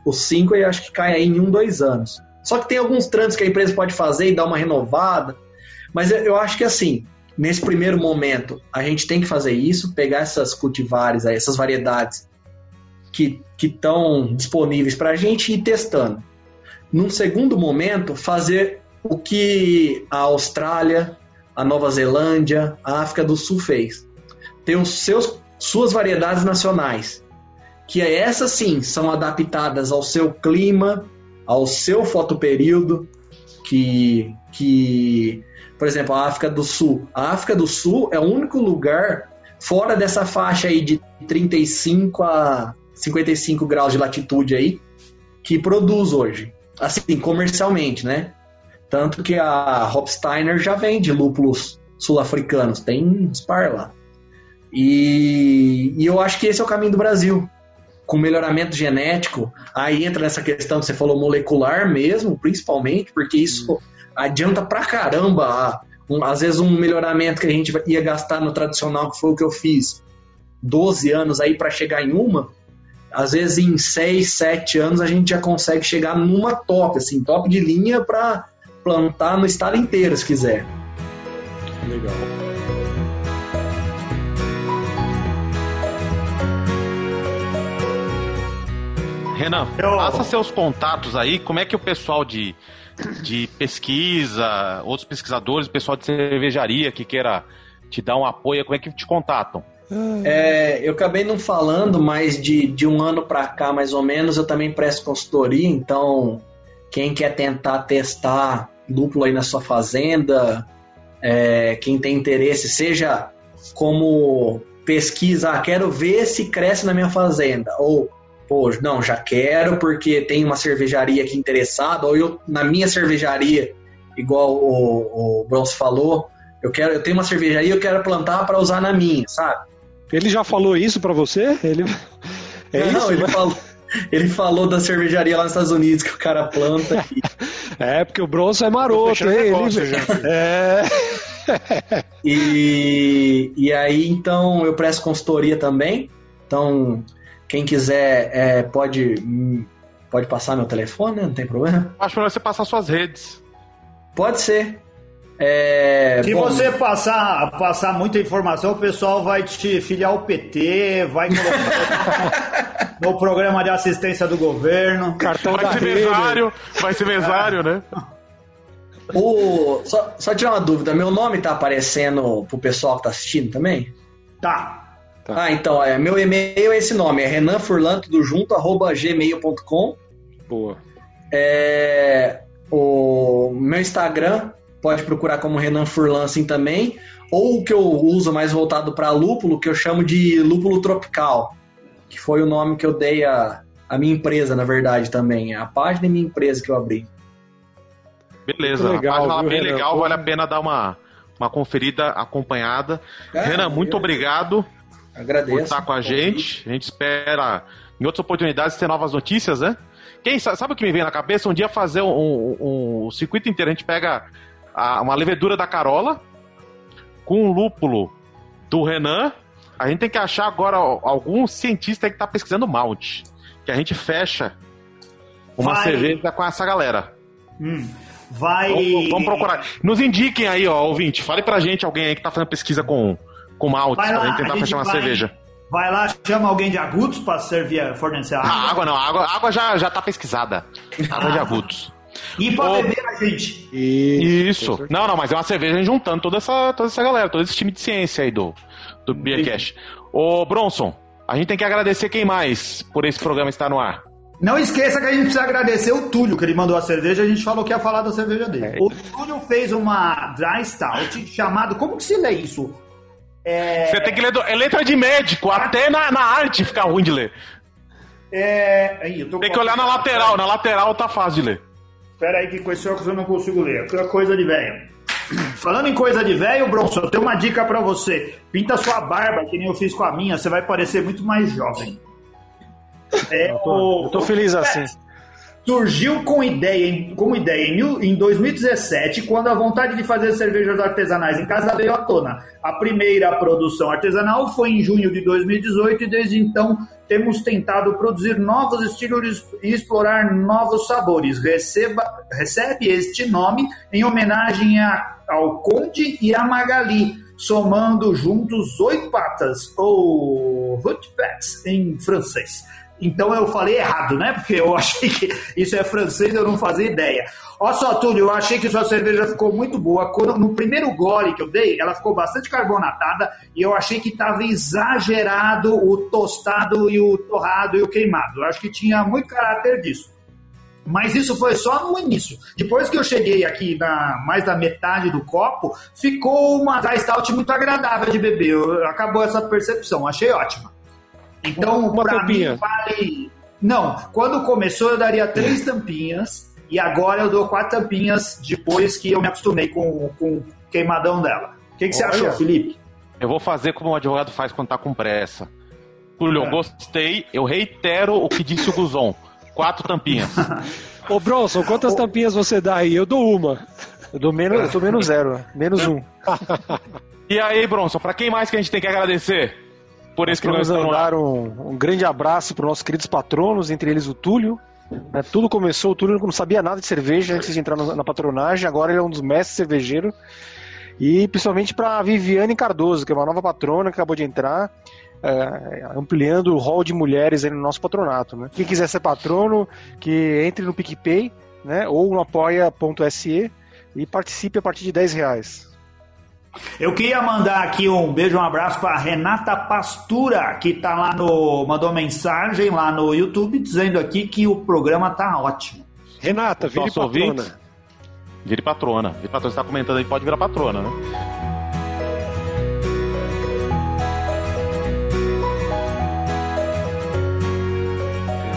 o 5 eu acho que cai em um, dois anos. Só que tem alguns trâmites que a empresa pode fazer e dar uma renovada. Mas eu, eu acho que assim, nesse primeiro momento, a gente tem que fazer isso, pegar essas cultivares aí, essas variedades que estão disponíveis para a gente ir testando. Num segundo momento, fazer o que a Austrália, a Nova Zelândia, a África do Sul fez. Tem os seus, suas variedades nacionais, que é essas sim são adaptadas ao seu clima, ao seu fotoperíodo, que, que por exemplo, a África do Sul. A África do Sul é o único lugar fora dessa faixa aí de 35 a 55 graus de latitude aí, que produz hoje. Assim, comercialmente, né? Tanto que a Hopsteiner já vende lúpulos sul-africanos, tem dispar lá. E, e, eu acho que esse é o caminho do Brasil. Com melhoramento genético, aí entra nessa questão que você falou molecular mesmo, principalmente, porque isso hum. adianta pra caramba. Um, às vezes um melhoramento que a gente ia gastar no tradicional, que foi o que eu fiz, 12 anos aí para chegar em uma, às vezes em 6, 7 anos a gente já consegue chegar numa top, assim, top de linha para plantar no estado inteiro, se quiser. Legal. Renan, Eu... passa seus contatos aí, como é que o pessoal de, de pesquisa, outros pesquisadores, o pessoal de cervejaria que queira te dar um apoio, como é que te contatam? É, eu acabei não falando, mas de, de um ano para cá, mais ou menos, eu também presto consultoria. Então, quem quer tentar testar duplo aí na sua fazenda, é, quem tem interesse, seja como pesquisa, ah, quero ver se cresce na minha fazenda, ou, pô, não, já quero porque tem uma cervejaria aqui interessada, ou eu, na minha cervejaria, igual o, o Bronze falou, eu quero, eu tenho uma cervejaria, eu quero plantar para usar na minha, sabe? Ele já falou isso para você? Ele é não, isso? ele falou. Ele falou da cervejaria lá nos Estados Unidos que o cara planta. é, porque o Bronson é maroto, hein? Negócio, ele... É. e, e aí, então, eu presto consultoria também. Então, quem quiser é, pode, pode passar meu telefone, né? não tem problema. Acho melhor você passar suas redes. Pode ser. É, Se bom, você passar, passar muita informação, o pessoal vai te filiar ao PT, vai colocar no programa de assistência do governo. Cartão vai ser mesário, vai ser mesário, né? O, só, só tirar uma dúvida, meu nome tá aparecendo pro pessoal que tá assistindo também? Tá. tá. Ah, então, é, meu e-mail é esse nome, é renanfurlan, tudo junto, arroba gmail.com. Boa. É, o meu Instagram pode procurar como Renan Furlan assim também, ou o que eu uso mais voltado para lúpulo, que eu chamo de lúpulo tropical, que foi o nome que eu dei a, a minha empresa, na verdade, também, a página e minha empresa que eu abri. Beleza, legal, a página viu, bem Renan? legal, vale a pena dar uma, uma conferida acompanhada. É, Renan, muito eu... obrigado Agradeço. por estar com a gente. A gente espera em outras oportunidades, ter novas notícias, né? Quem sabe, sabe o que me vem na cabeça? Um dia fazer um, um, um circuito inteiro. A gente pega a, uma levedura da Carola com um lúpulo do Renan. A gente tem que achar agora algum cientista que tá pesquisando malte. Que a gente fecha uma Vai. cerveja com essa galera. Hum, vai. Vamos, vamos procurar. Nos indiquem aí, ó, ouvinte. Fale pra gente alguém aí que tá fazendo pesquisa com, com malte, Vai pra gente tentar gente fechar uma vai. cerveja. Vai lá, chama alguém de agudos pra servir, fornecer a água. A água não, a água, água já, já tá pesquisada. Água de agudos. E pra beber a gente. E Isso. Não, não, mas é uma cerveja juntando toda essa, toda essa galera, todo esse time de ciência aí do, do Beercast. Ô, Bronson, a gente tem que agradecer quem mais por esse programa estar no ar. Não esqueça que a gente precisa agradecer o Túlio, que ele mandou a cerveja, a gente falou que ia falar da cerveja dele. É. O Túlio fez uma dry stout chamado. Como que se lê isso? É. Você tem que ler. do- É letra de médico, até na, na arte fica ruim de ler. é... Aí, eu tô Tem que olhar na lateral, na lateral tá fácil de ler. Espera aí que com esse óculos eu não consigo ler. É coisa de velho. Falando em coisa de velho, Bronson, eu tenho uma dica pra você. Pinta sua barba, que nem eu fiz com a minha, você vai parecer muito mais jovem. É, Eu tô, eu tô feliz assim. surgiu com ideia, como ideia em, em 2017, quando a vontade de fazer cervejas artesanais em casa veio à tona. A primeira produção artesanal foi em junho de 2018 e desde então temos tentado produzir novos estilos e explorar novos sabores. Receba, recebe este nome em homenagem a- ao Conde e a Magali, somando juntos oito patas, ou hot pats em francês. Então eu falei errado, né? Porque eu achei que isso é francês, eu não fazia ideia. Olha só, Túlio, eu achei que sua cerveja ficou muito boa. Quando- no primeiro gole que eu dei, ela ficou bastante carbonatada e eu achei que estava exagerado o tostado e o torrado e o queimado. Eu acho que tinha muito caráter disso. Mas isso foi só no início. Depois que eu cheguei aqui na mais da metade do copo, ficou uma dry stout muito agradável de beber. Acabou essa percepção, achei ótima. Então, Uma pra tampinha. mim, vale. Não, quando começou eu daria três tampinhas e agora eu dou quatro tampinhas depois que eu me acostumei com, com o queimadão dela. O que, que você achou, Felipe? Eu vou fazer como o advogado faz quando tá com pressa. Túlio, É. eu gostei. Eu reitero o que disse o Guzon. Quatro tampinhas. Ô Bronson, quantas tampinhas você dá aí? Eu dou uma. Eu dou menos, eu dou menos zero, menos um. E aí, Bronson, pra quem mais que a gente tem que agradecer por Queremos estar no ar? mandar um, um grande abraço para os nossos queridos patronos, entre eles o Túlio. né, tudo começou, o Túlio não sabia nada de cerveja antes de entrar na, na patronagem, agora ele é um dos mestres cervejeiros. E principalmente para a Viviane Cardoso, que é uma nova patrona que acabou de entrar, é, ampliando o hall de mulheres aí no nosso patronato. Né? Quem quiser ser patrono, que entre no PicPay né, ou no apoia.se e participe a partir de 10 reais. Eu queria mandar aqui um beijo, um abraço para Renata Pastura, que tá lá no. mandou mensagem lá no YouTube dizendo aqui que o programa tá ótimo. Renata, vire Nosso patrona. ouvinte. Vire patrona. Vire patrona. Você tá comentando aí, pode virar patrona, né?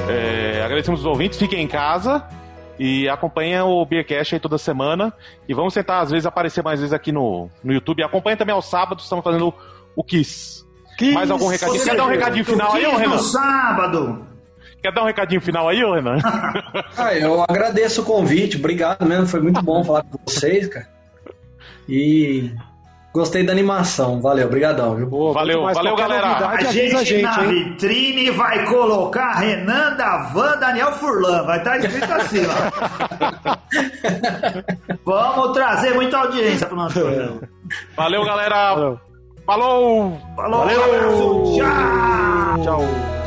É, agradecemos os ouvintes, fiquem em casa e acompanhem o Beercast aí toda semana. E vamos tentar, às vezes, aparecer mais vezes aqui no, no YouTube. Acompanhe também aos sábados, estamos fazendo o Kiss. Que Mais algum recadinho? Quer dar um recadinho final aí, ô Quis no Renan? sábado. Quer dar um recadinho final aí, ô Renan? Ah, eu agradeço o convite, obrigado mesmo, foi muito bom falar com vocês, cara. E gostei da animação, valeu, obrigadão, viu? Boa, Valeu, valeu, galera. novidade, A gente, a na gente, hein? vitrine vai colocar Renan da Van Daniel Furlan. Vai estar escrito assim, ó. Vamos trazer muita audiência pro nosso programa. Valeu, galera. Valeu. Falou! Falou, Valeu. um abraço, tchau!